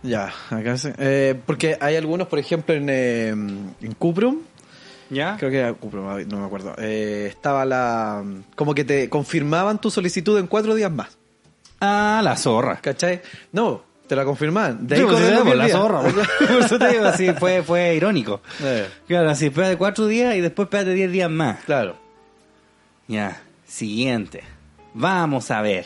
Ya, acá se- eh, porque hay algunos, por ejemplo, en, eh, en Cuprum, ¿Ya? creo que era Cuprum, no me acuerdo, eh, estaba la... como que te confirmaban tu solicitud en cuatro días más, Ah, la zorra. ¿cachai? No, te la confirmaban. De ahí el la zorra. Por eso te digo, sí, fue, fue irónico. Eh, Claro, así, espérate cuatro días y después espérate diez días más. claro. Ya, siguiente. Vamos a ver.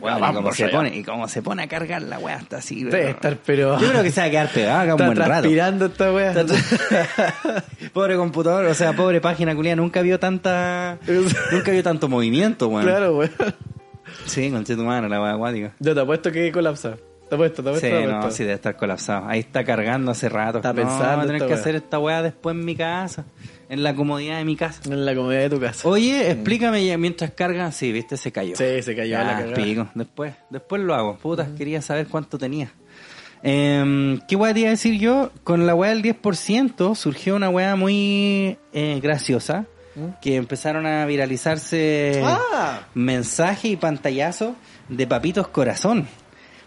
Bueno, y, cómo se pone, y cómo se pone a cargar la weá hasta así. Debe pero- estar, pero... Yo creo que se va a quedar pegada acá un Está buen rato. esta wea. pobre computador, o sea, pobre página culia, nunca vio tanta. nunca vio tanto movimiento, weón. Claro, weón. Sí, con tu mano, la weá acuática. Yo te apuesto que colapsa. Te apuesto, te apuesto. Sí, no, sí, debe estar colapsado. Ahí está cargando hace rato. Está No, pensando voy a tener que hacer esta weá después en mi casa. En la comodidad de mi casa. En la comodidad de tu casa. Oye, explícame ya mientras carga. Sí, viste, se cayó. Sí, se cayó Ya, la cagada. pico. Después, después lo hago. Puta, quería saber cuánto tenía. Eh, ¿Qué weá te iba a decir yo? Con la weá del 10% surgió una weá muy eh, graciosa. Que empezaron a viralizarse Ah. mensajes y pantallazos de Papitos Corazón.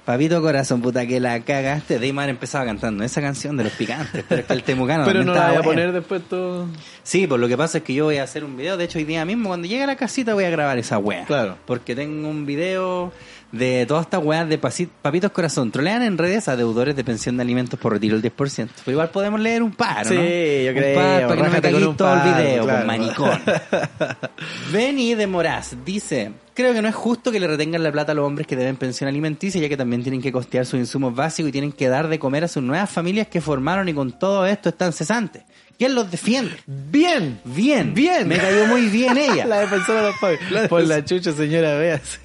Papito Corazón, puta que la cagaste. Deymar empezaba cantando esa canción de los picantes. Pero es que el temucano Pero no la voy a poner después todo... Sí, pues lo que pasa es que yo voy a hacer un video. De hecho, hoy día mismo, cuando llegue a la casita, voy a grabar esa wea. Claro. Porque tengo un video de todas estas weas de pasi- papitos corazón. Trolean en redes a deudores de pensión de alimentos por retiro del 10%. Pero igual podemos leer un par, Sí, ¿no? yo un creo, par para que no me un todo el video, claro. con maricón. Benny de Moraz dice: Creo que no es justo que le retengan la plata a los hombres que deben pensión alimenticia, ya que también tienen que costear sus insumos básicos y tienen que dar de comer a sus nuevas familias que formaron y con todo esto están cesantes. ¿Quién los defiende? Bien. Bien, Bien. Me cayó muy bien ella. La defensora de los padres. Por la chucha, señora, veas.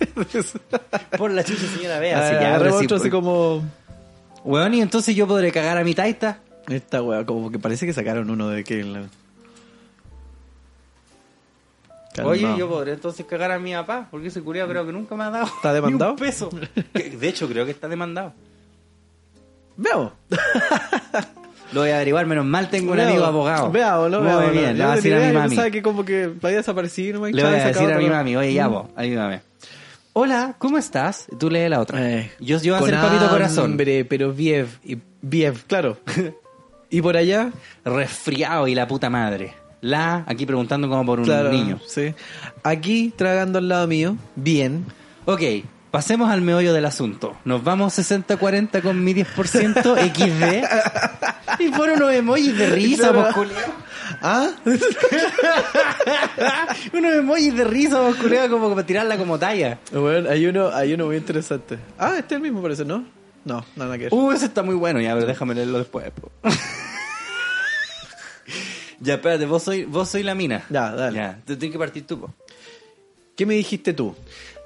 Por la chucha, señora Bea. Ah, ahora sí, otro así pues. como... Weón, y entonces yo podré cagar a mi taita. Esta wea, como que parece que sacaron uno de que... Oye, yo podré entonces cagar a mi papá, porque ese culiado creo que nunca me ha dado. ¿Está demandado? Ni un peso. De hecho, creo que está demandado. Veamos. Lo voy a averiguar, menos mal tengo un amigo abogado. Veamos, ¿no? Muy Veamos, bien, le voy a decir a mi mami. pensaba que como que había desaparecido, no me Le voy a decir sacado a mi mami, oye, ya vos, ayúdame. Hola, ¿cómo estás? Tú lee la otra. Eh, yo yo a hacer papito corazón. hambre, pero Viev, y Viev, claro. y por allá, Resfriado y la puta madre. La, aquí preguntando como por un claro, niño. sí. Aquí, tragando al lado mío, bien. Ok, pasemos al meollo del asunto. Nos vamos 60-40 con mi 10% XD. y por unos emojis de risa, Claro. vos culiao. ¿Ah? Unos emojis de risa, vos culiao, como para tirarla como talla. bueno, hay uno, hay uno muy interesante. Ah, este es el mismo parece, ¿no? No, nada que ver. Uh, ese está muy bueno. Ya, ver, déjame leerlo después. ya, espérate, vos soy, vos soy la mina. Ya, dale. Ya, te tienes que partir tú, po. ¿Qué me dijiste tú?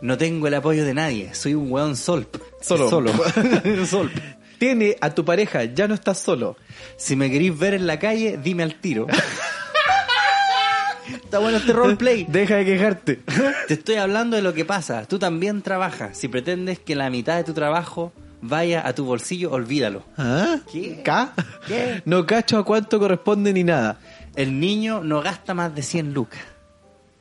No tengo el apoyo de nadie. Soy un weón solp. Solo. Solo. solp. Tiene a tu pareja, ya no estás solo. Si me queréis ver en la calle, dime al tiro. Está bueno este roleplay. Deja de quejarte. Te estoy hablando de lo que pasa. Tú también trabajas. Si pretendes que la mitad de tu trabajo vaya a tu bolsillo, olvídalo. ¿Ah? ¿Qué? ¿Qué? No cacho a cuánto corresponde ni nada. El niño no gasta más de 100 lucas.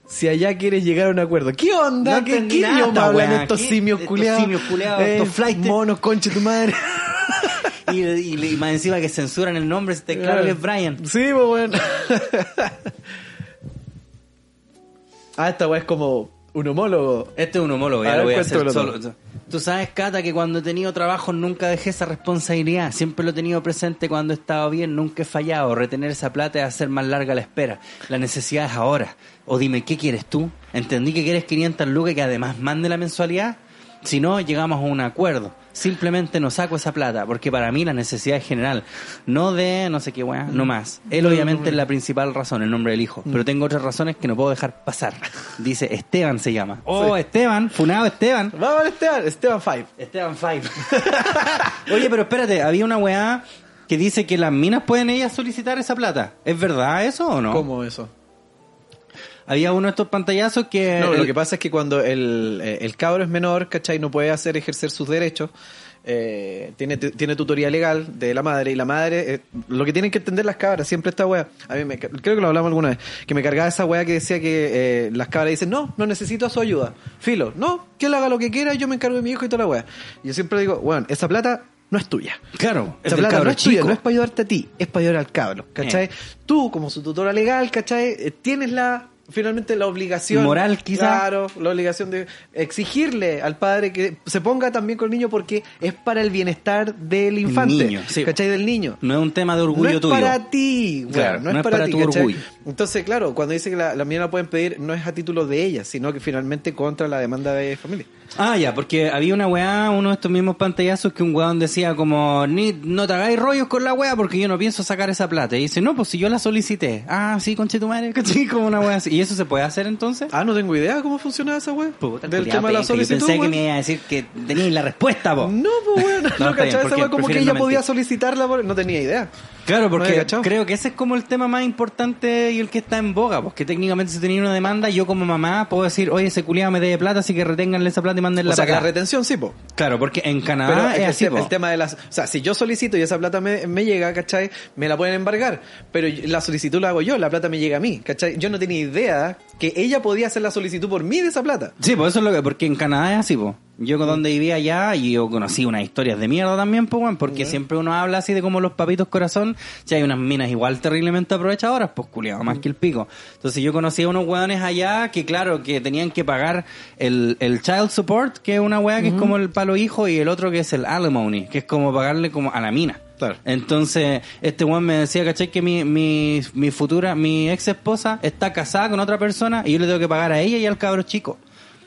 Si allá quieres llegar a un acuerdo. ¿Qué onda? No ¿Qué, qué nada, idioma hablan estos simios Estos culiados? simios culiados, estos flightes. Monos, conche tu madre. Y, y- y más encima que censuran el nombre, este claro que es Brian. Sí, pues bueno. ah, esta weá es como. Un homólogo. Este es un homólogo, ya A lo ver, voy a hacer solo. Tú sabes, Cata, que cuando he tenido trabajo nunca dejé esa responsabilidad. Siempre lo he tenido presente cuando he estado bien, nunca he fallado. Retener esa plata es hacer más larga la espera. La necesidad es ahora. O dime, ¿qué quieres tú? Entendí que quieres 500 lucas y que además mande la mensualidad. Si no, llegamos a un acuerdo. Simplemente no saco esa plata, porque para mí la necesidad es general. No de no sé qué weá, no más. Él obviamente es la principal razón, el nombre del hijo. Pero tengo otras razones que no puedo dejar pasar. Dice Esteban se llama. Oh, Esteban, funado Esteban. Vamos, Esteban. Esteban Five. Esteban Five. Oye, pero espérate, había una weá que dice que las minas pueden ellas solicitar esa plata. ¿Es verdad eso o no? ¿Cómo eso? Había uno de estos pantallazos que... No, lo que pasa es que cuando el, eh, el cabro es menor, ¿cachai? No puede hacer ejercer sus derechos. eh, tiene, tiene tutoría legal de la madre y la madre, eh, lo que tienen que entender las cabras, siempre esta wea, a mí me, creo que lo hablamos alguna vez, que me cargaba esa wea que decía que eh, las cabras dicen, no, no necesito su ayuda, filo, no, que él haga lo que quiera, yo me encargo de mi hijo y toda la wea. Y yo siempre digo, bueno, esa plata no es tuya. Claro, es Esa plata cabro no es tuya, no es para ayudarte a ti, es para ayudar al cabro, ¿cachay? Eh. Tú, como su tutora legal, ¿cachai? Eh, Tienes la, finalmente la obligación. Moral, quizá. Claro, la obligación de exigirle al padre que se ponga también con el niño porque es para el bienestar del infante, niño, sí. ¿cachai? Del niño. No es un tema de orgullo no es tuyo. para ti, Claro, no, es para, ti, orgullo. Entonces, claro, cuando dice que la, la mía la pueden pedir, no es a título de ella, sino que finalmente contra la demanda de familia. Ah, ya, porque había una weá, uno de estos mismos pantallazos que un weón decía como, ni, no te hagáis rollos con la weá porque yo no pienso sacar esa plata. Y dice, no, pues si yo la solicité. Ah, sí, conche tu madre, ¿cachai? Como una weá así. ¿Y eso se puede hacer entonces? Ah, no tengo idea cómo funciona esa weá. Puta, Del tema de la penca, yo solicitud. pensé que weón. me iba a decir que teníais la respuesta, po. No, pues bueno, no, ¿cachai? Esa weá como que ella no podía solicitarla, por- no tenía idea. Claro, No porque creo que ese es como el tema más importante y el que está en boga, porque técnicamente si tenía una demanda, yo como mamá puedo decir, oye, ese culiado me debe plata, así que reténganle esa plata y mándenla O sea, que la retención sí, po. Claro, porque en Canadá Pero es, el, así, po. el tema de las... O sea, si yo solicito y esa plata me, me llega, ¿cachai? Me la pueden embargar. Pero la solicitud la hago yo, la plata me llega a mí, ¿cachai? Yo no tenía idea que ella podía hacer la solicitud por mí de esa plata. Sí, pues eso es lo que, porque en Canadá es así, pues. Yo con donde vivía allá, y yo conocí unas historias de mierda también, pues, weón, porque siempre uno habla así de como los papitos corazón, ya hay unas minas igual terriblemente aprovechadoras, pues, culiado, más que el pico. Entonces yo conocí a unos weones allá que, claro, que tenían que pagar el, el child support, que es una weá que es como el palo hijo, y el otro que es el alimony, que es como pagarle como a la mina. Claro. Entonces, este weón me decía, ¿cachai? Que mi, mi, mi futura, mi ex esposa está casada con otra persona y yo le tengo que pagar a ella y al cabro chico.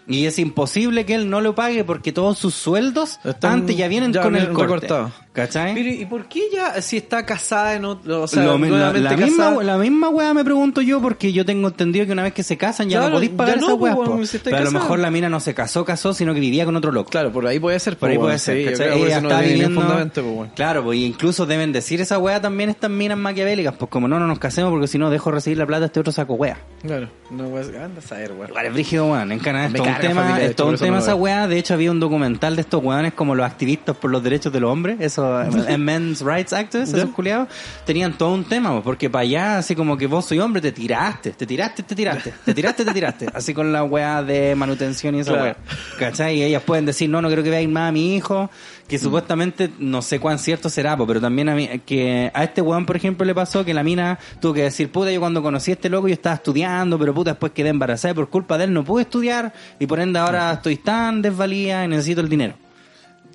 Y es imposible que él no lo pague porque todos sus sueldos Están- antes ya vienen ya con el corte. ¿Cachai? Pero, ¿y por qué ella, si está casada en otro... O sea, Lo la, misma, la misma weá me pregunto yo porque yo tengo entendido que una vez que se casan ya Claro, no podéis pagar no, esas weas. pues, po. si Pero a lo mejor la mina no se casó, casó, sino que vivía con otro loco. Claro, por ahí puede ser. Por ahí po, puede ser, sí, ¿cachai? Ella eso no está viviendo... fundamento, po, weón. Claro, pues incluso deben decir esa weá también estas minas maquiavélicas, pues como no, no nos casemos porque si no dejo recibir la plata a este otro saco weá. Claro, no, weón, anda a saber, weón. Igual es brígido, weón. En Canadá es todo un tema, es todo un eso tema no esa weá. De hecho, había un documental de estos weones como los activistas por los derechos de los hombres, esos men's rights activists, esos culiados, tenían todo un tema, porque para allá, así como que vos soy hombre, te tiraste, te tiraste, te tiraste, te tiraste, te tiraste. Así con la weá de manutención y esa Claro. weá. ¿Cachai? Y ellas pueden decir, no, no quiero que veáis más a mi hijo, que supuestamente, no sé cuán cierto será, pero también a mí, que a este weón, por ejemplo, le pasó que la mina tuvo que decir, puta, yo cuando conocí a este loco yo estaba estudiando, pero puta, después quedé embarazada y por culpa de él no pude estudiar y por ende ahora estoy tan desvalida y necesito el dinero.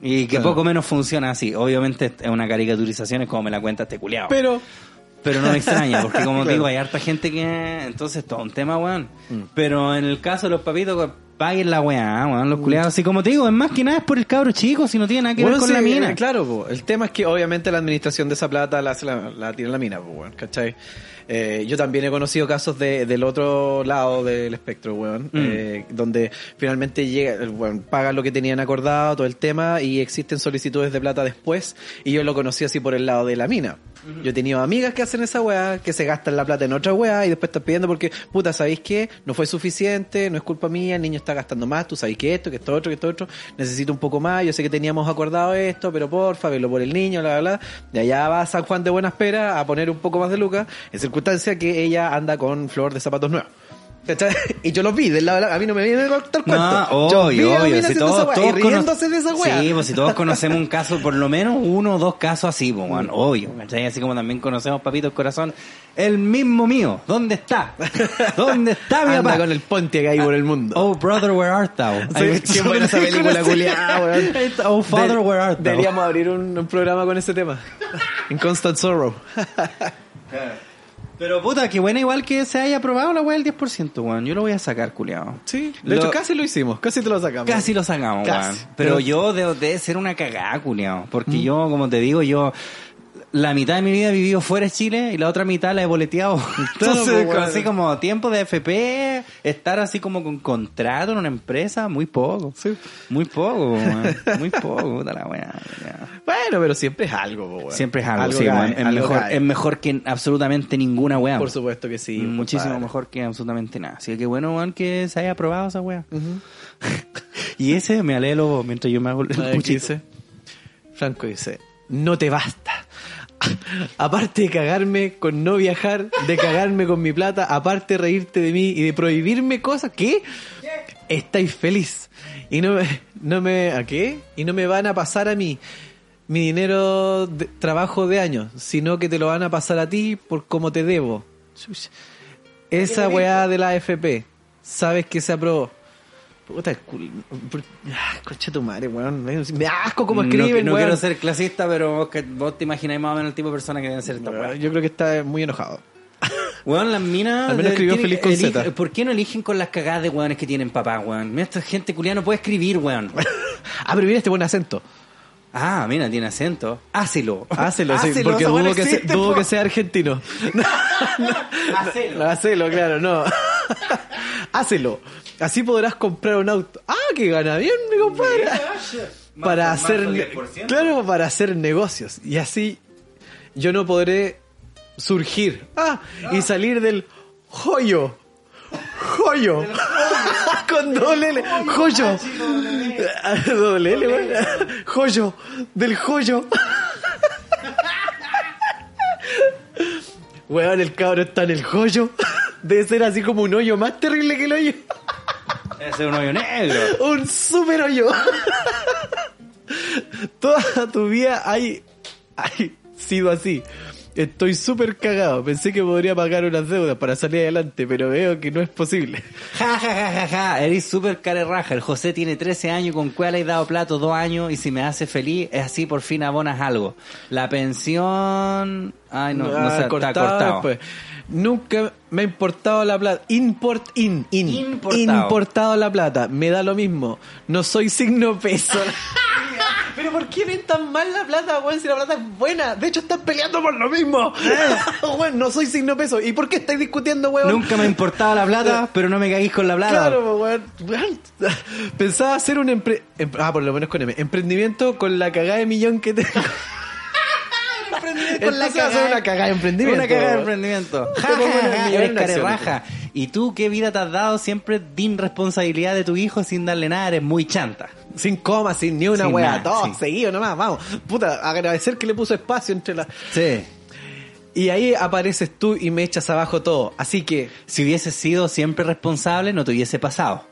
Y que Claro. poco menos funciona así. Obviamente es una caricaturización, es como me la cuenta este culiao. Pero... Pero no me extraña, porque como Claro. digo, hay harta gente que... Entonces, todo un tema, weón. Pero en el caso de los papitos, paguen la weá, weón, los culiados. Así como te digo, es más que nada es por el cabro chico, si no tiene nada que Bueno, ver con sí, la mina. eh, Claro, po. el tema es que obviamente la administración de esa plata la, hace la, la tiene la mina, po, weón, ¿cachai? Eh, yo también he conocido casos de, del otro lado del espectro, weón, Mm. eh, donde finalmente llega, weón, pagan lo que tenían acordado, todo el tema, y existen solicitudes de plata después, y yo lo conocí así por el lado de la mina. Yo he tenido amigas que hacen esa weá, que se gastan la plata en otra weá y después están pidiendo porque, puta, ¿sabéis qué? No fue suficiente, no es culpa mía, el niño está gastando más, tú sabéis que esto, que esto otro, que esto otro, necesito un poco más, yo sé que teníamos acordado esto, pero porfa, velo por el niño, bla, bla, bla. De allá va San Juan de Buena Espera a poner un poco más de lucas, en circunstancia que ella anda con flor de zapatos nuevos. ¿Cachai? Y yo los vi del lado de la... A mí no me viene cortar el No, cuento. yo vi obvio, obvio. Si todos, esa todos riéndose de esa. Sí, pues si todos conocemos un caso, por lo menos uno o dos casos así, pues, weón, obvio. ¿cachai? Así como también conocemos, papito, corazón. El mismo mío. ¿Dónde está? ¿Dónde está mi Anda papá? con el ponte que hay por el mundo. Oh, brother, where art thou? Sí, qué buena esa película, culiada, weón. Oh, father, De- where art thou? Deberíamos abrir un, un programa con ese tema. In Constant Sorrow. Pero puta, qué buena igual que se haya aprobado la weá del 10%, weón. Yo lo voy a sacar, culiado. Sí, de Lo- hecho casi lo hicimos, casi te lo sacamos. Casi lo sacamos, Casi. weón. Pero, Pero- yo debo de ser una cagada, culiao. Porque Mm. yo, como te digo, yo la mitad de mi vida he vivido fuera de Chile y la otra mitad la he boleteado. Entonces, pues, así como tiempo de FP, estar así como con contrato en una empresa, muy poco. Muy poco. Muy poco, puta la. Bueno, pero siempre es algo, weón. Siempre es algo, sí, cae, weón. Es algo mejor, cae. es mejor que absolutamente ninguna weá. Por supuesto que sí. Muchísimo compadre. mejor que absolutamente nada. Así que bueno, weón, que se haya aprobado esa weá. y ese me alelo mientras yo me hago el. Franco dice, no te basta. Aparte de cagarme con no viajar, de cagarme con mi plata, aparte de reírte de mí y de prohibirme cosas, ¿qué? Estáis feliz. Y no me, no me, ¿a qué? Y no me van a pasar a mí mi dinero de trabajo de años, sino que te lo van a pasar a ti por como te debo. Esa weá de la AFP, sabes que se aprobó. Puta, cul... Ah, Concha tu madre, weón. Me asco como No- escriben, no, weón. quiero ser clasista, pero vos, que- vos te imagináis más o menos el tipo de persona que deben ser esta weá. Yo creo que está muy enojado. Weón, las minas. Al menos escribió tienen- feliz con elige- Z. ¿Por qué no eligen con las cagadas de weones que tienen papá, weón? Mira, esta gente culiada no puede escribir, weón. Ah, pero mira este buen acento. Ah, mira, tiene acento. Hácelo. Hácelo, sí, Hácelo, porque dudo, no que, existe, sea, dudo que sea argentino. Hácelo. Hacelo, claro, no. Hácelo. Así podrás comprar un auto. Ah, que gana bien, mi compadre. Para hacer, más ne- del 10%. claro, para hacer negocios. Y así yo no podré surgir. Ah, y salir del joyo. Joyo. Con doble L. Joyo. Doble L. Joyo. Del joyo. Weón, el cabro está en el joyo. Debe ser así como un hoyo más terrible que el hoyo. Debe ser un hoyo negro. Un super hoyo. Toda tu vida hay, hay sido así. Estoy súper cagado. Pensé que podría pagar unas deudas para salir adelante, pero veo que no es posible. Ja, ja, ja, ja, ja. Eres súper carerraja. El José tiene 13 años, con cuál he dado plato dos años y si me hace feliz, es así por fin abonas algo. La pensión... Ay, no, no, Ah, sé, está cortado. después. Nunca me ha importado la plata. Import, in, in. Importado. Importado la plata. Me da lo mismo. No soy signo peso. Pero ¿por qué ven tan mal la plata, weón? Si la plata es buena. De hecho, están peleando por lo mismo. Weón, no soy signo peso. ¿Y por qué estáis discutiendo, weón? Nunca me ha importado la plata, pero no me caguís con la plata. Claro. Weón. Pensaba hacer un empre... em- Ah, por lo menos con M. Emprendimiento con la cagada de millón que tengo. Con la hacer una cagada de emprendimiento. Una cagada de emprendimiento. Te pongo en el Ja, millón eres en acciones. carerraja. Y tú, ¿qué vida te has dado? Siempre din responsabilidad de tu hijo sin darle nada, eres muy chanta. Sin coma, sin ni una Sin weá, todo sí. seguido nomás, vamos. Puta, agradecer que le puso espacio entre las... Sí. Y ahí apareces tú y me echas abajo todo. Así que Si hubiese sido siempre responsable, no te hubiese pasado.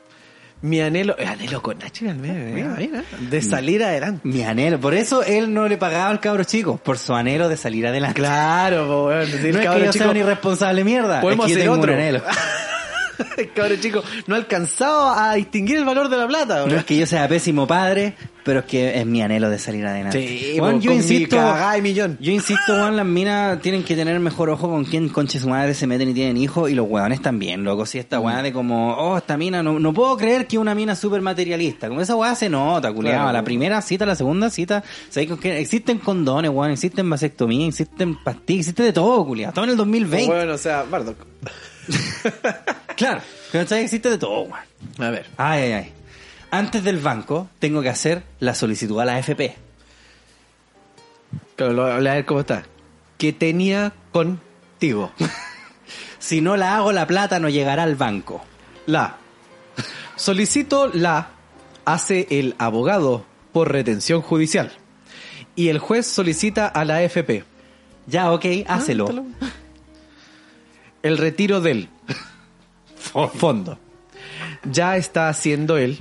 Mi anhelo... eh, anhelo con mira, mira, de salir adelante. Mi anhelo. Por eso él no le pagaba al cabro chico, por su anhelo de salir adelante. Claro, po, weón. Si el no es que cabro yo chico- sea un irresponsable mierda, Podemos es que yo tengo otro. un anhelo. cabro chico no ha alcanzado a distinguir el valor de la plata. No weón. es que yo sea pésimo padre, pero es que es mi anhelo de salir adelante. Sí, po, yo mi insisto, de millón. yo insisto, weón, las minas tienen que tener mejor ojo con quién conche su madre se meten y tienen hijos, y los weones también, loco. Si Mm. esta weá de como, oh, esta mina, no, no puedo creer que una mina súper materialista. Como esa weá se nota, culiado. Claro. La primera cita, la segunda cita, ¿sabes con qué? Existen condones, weón, existen vasectomía, existen pastillas, existe de todo, culiado. Todo en el 2020. Bueno, o sea, Bardock. Claro, ¿cachai? Existe de todo, weón. A ver. Ay, ay, ay. Antes del banco, tengo que hacer la solicitud a la AFP. Claro, lo- a ver cómo está. Que tenía contigo. Si no la hago, la plata no llegará al banco. La. Solicito la hace el abogado por retención judicial. Y el juez solicita a la AFP. Ya, ok, hácelo. El retiro del fondo. Ya está haciendo el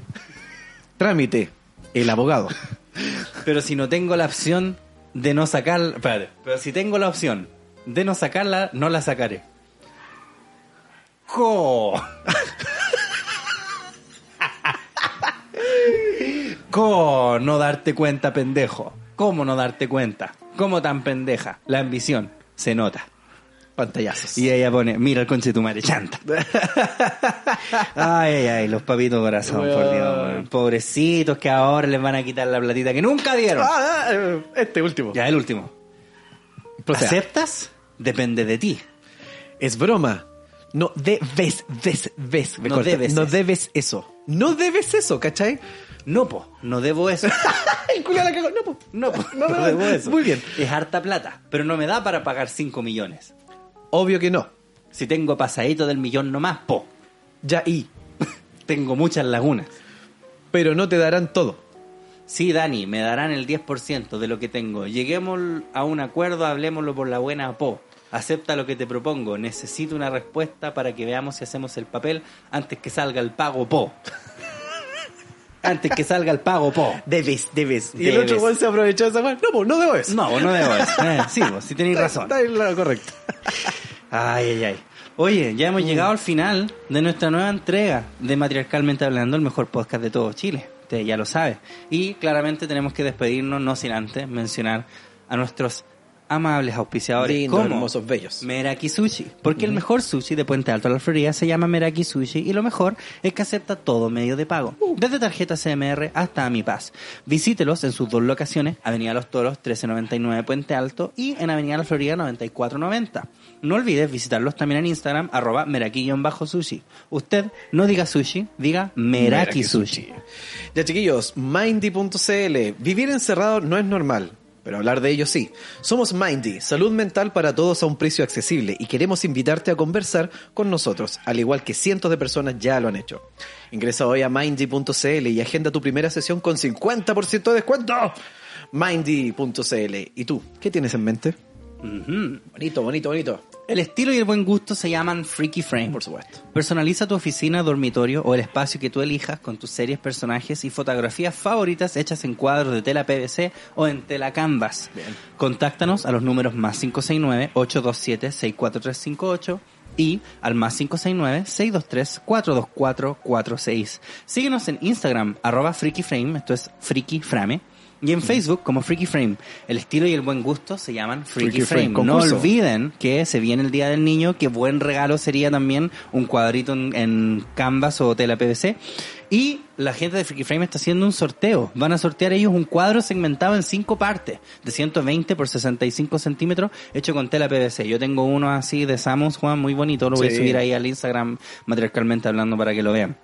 trámite, el abogado. Pero si no tengo la opción de no sacarla. Espérate. Pero si tengo la opción de no sacarla, no la sacaré. Co. Co, no darte cuenta, pendejo. ¿Cómo no darte cuenta? ¿Cómo tan pendeja? La ambición se nota. Pantallazos. Y ella pone, mira el conche de tu madre, chanta. ay, ay, ay, los papitos corazón, por Dios. Pobrecitos que ahora les van a quitar la platita que nunca dieron. Ah, ah, eh, este último. Ya, el último. ¿Aceptas? Depende de ti. Es broma. No debes, ves, ves. me No corta. debes no debes eso. No debes eso, ¿cachai? No, po, no debo eso. Ay, culia la cagó. No, po. No, po, No, no, no, debo eso. muy bien. Es harta plata, pero no me da para pagar 5 millones. Obvio que no. Si tengo pasadito del millón nomás, po. Ya y. Tengo muchas lagunas. Pero no te darán todo. Sí, Dani, me darán el 10% de lo que tengo. Lleguemos a un acuerdo, hablemoslo por la buena, po. Acepta lo que te propongo. Necesito una respuesta para que veamos si hacemos el papel antes que salga el pago, po. Antes que salga el pago, po. Debes, debes. Y el otro güey se aprovechó de esa weá. No, po, no debo eso. No, no debo eso. Eh, sí, vos, sí tenéis razón. Está en lo correcto. Ay, ay, ay. Oye, ya hemos llegado al final de nuestra nueva entrega de Matriarcalmente Hablando, el mejor podcast de todo Chile. Usted ya lo sabe. Y claramente tenemos que despedirnos, no sin antes mencionar a nuestros amables auspiciadores como hermosos, bellos. Meraki Sushi. Porque el mejor sushi de Puente Alto a la Florida se llama Meraki Sushi y lo mejor es que acepta todo medio de pago, desde tarjeta CMR hasta AmiPaz. Visítelos en sus dos locaciones, Avenida Los Toros 1399 Puente Alto y en Avenida La Florida 9490. No olvides visitarlos también en Instagram, arroba meraki-sushi. Usted no diga sushi, diga Meraki, Meraki sushi. Ya chiquillos, Mindy.cl. Vivir encerrado no es normal, pero hablar de ello sí. Somos Mindy, salud mental para todos a un precio accesible y queremos invitarte a conversar con nosotros, al igual que cientos de personas ya lo han hecho. Ingresa hoy a Mindy.cl y agenda tu primera sesión con 50% de descuento. Mindy.cl. ¿Y tú, qué tienes en mente? Bonito, bonito, bonito. El estilo y el buen gusto se llaman Freaky Frame. Por supuesto. Personaliza tu oficina, dormitorio o el espacio que tú elijas con tus series, personajes y fotografías favoritas hechas en cuadros de tela PVC o en tela Canvas. Contáctanos a los números más 569-827-64358 y al más 569-623-42446. Síguenos en Instagram, arroba Freaky Frame, esto es Freaky Frame. Y en Facebook como Freaky Frame. El estilo y el buen gusto se llaman Freaky, Freaky Frame, Frame. No olviden que se viene el Día del Niño, que buen regalo sería también un cuadrito en, en Canvas o tela PVC. Y la gente de Freaky Frame está haciendo un sorteo. Van a sortear ellos un cuadro segmentado en cinco partes, de 120 por 65 centímetros, hecho con tela PVC. Yo tengo uno así de Samus, Juan, muy bonito. Lo voy Sí. a subir ahí al Instagram, matriarcalmente hablando, para que lo vean.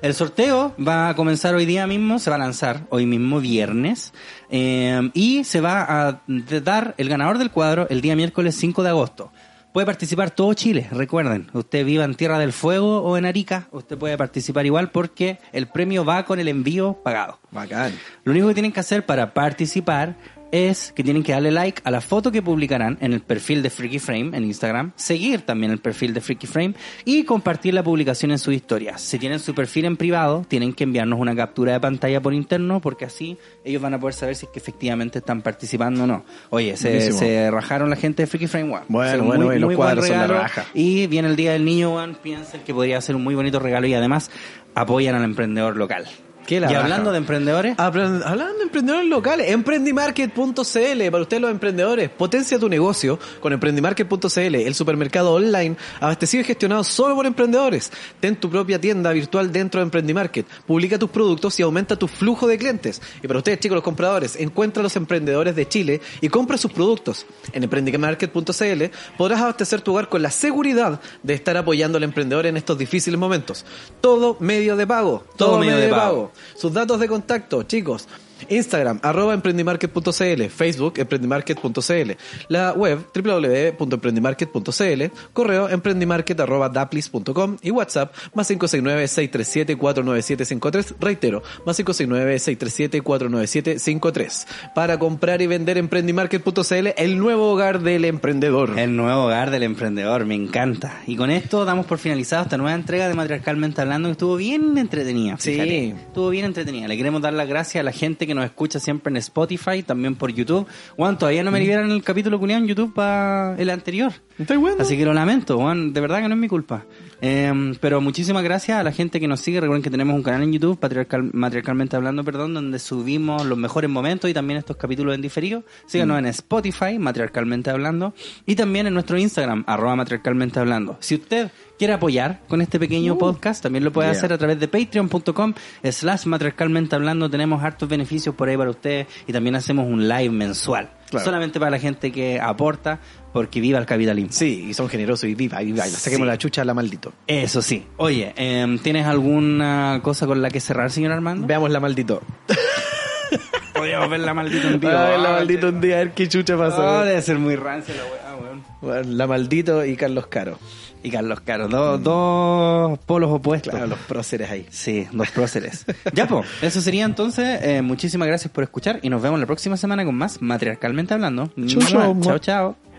El sorteo va a comenzar hoy día mismo, se va a lanzar hoy mismo viernes eh, y se va a dar el ganador del cuadro el día miércoles 5 de agosto. Puede participar todo Chile, recuerden, usted viva en Tierra del Fuego o en Arica, usted puede participar igual porque el premio va con el envío pagado. Bacán. Lo único que tienen que hacer para participar es que tienen que darle like a la foto que publicarán en el perfil de Freaky Frame en Instagram, seguir también el perfil de Freaky Frame y compartir la publicación en sus historias. Si tienen su perfil en privado, tienen que enviarnos una captura de pantalla por interno porque así ellos van a poder saber si es que efectivamente están participando o no. Oye, se, se rajaron la gente de Freaky Frame, weón. Bueno, O sea, bueno, muy- y los muy cuadros son la raja. Y viene el Día del Niño, weón, piensen que podría ser un muy bonito regalo y además apoyan al emprendedor local. Y hablando de emprendedores, Hablando de emprendedores locales, emprendimarket.cl para ustedes los emprendedores. Potencia tu negocio con emprendimarket.cl, el supermercado online abastecido y gestionado solo por emprendedores. Ten tu propia tienda virtual dentro de Emprendimarket. Publica tus productos y aumenta tu flujo de clientes. Y para ustedes, chicos, los compradores, encuentra a los emprendedores de Chile y compra sus productos. En emprendimarket.cl podrás abastecer tu hogar con la seguridad de estar apoyando al emprendedor en estos difíciles momentos. Todo medio de pago. Todo, medio, de pago. Sus datos de contacto, chicos. Instagram, arroba emprendimarket.cl, Facebook, emprendimarket.cl, la web, www.emprendimarket.cl, correo, emprendimarket arroba daplis.com y WhatsApp, más 569-637-49753, reitero, más 569-637-49753, para comprar y vender emprendimarket.cl, el nuevo hogar del emprendedor. El nuevo hogar del emprendedor, me encanta. Y con esto damos por finalizado esta nueva entrega de Matriarcalmente Hablando, que estuvo bien entretenida. Sí. Estuvo bien entretenida. Le queremos dar las gracias a la gente que nos escucha siempre en Spotify, también por YouTube. Juan, todavía no me liberan el capítulo culiado en YouTube para el anterior. ¿Está bueno? Así que lo lamento, Juan. De verdad que no es mi culpa. Eh, pero muchísimas gracias a la gente que nos sigue. Recuerden que tenemos un canal en YouTube, Patriarcal, Matriarcalmente Hablando, perdón, donde subimos los mejores momentos y también estos capítulos en diferido. Síganos en Spotify, Matriarcalmente Hablando, y también en nuestro Instagram, arroba Matriarcalmente Hablando. Si usted quiere apoyar con este pequeño podcast, también lo puede yeah. hacer a través de patreon.com slash matriarcalmente hablando. Tenemos hartos beneficios por ahí para ustedes y también hacemos un live mensual. Claro. Solamente para la gente que aporta, porque viva el capitalismo. Sí, y son generosos y viva, y viva. y Saquemos Sí. la chucha a la maldito. Eso sí. Oye, em, ¿tienes alguna cosa con la que cerrar, señor Armando? Veamos la maldito. Podríamos ver la maldita en vivo. A ver, la Ah, maldito un día, a ver qué chucha pasó. Ah, debe ser muy rancia la. Bueno, la maldito y Carlos Caro. Y Carlos Caro, dos, dos polos opuestos. Claro, los próceres ahí. Sí, dos próceres. ya, pues, eso sería entonces. Eh, muchísimas gracias por escuchar y nos vemos la próxima semana con más Matriarcalmente Hablando. Chau, chau. Chao, chao.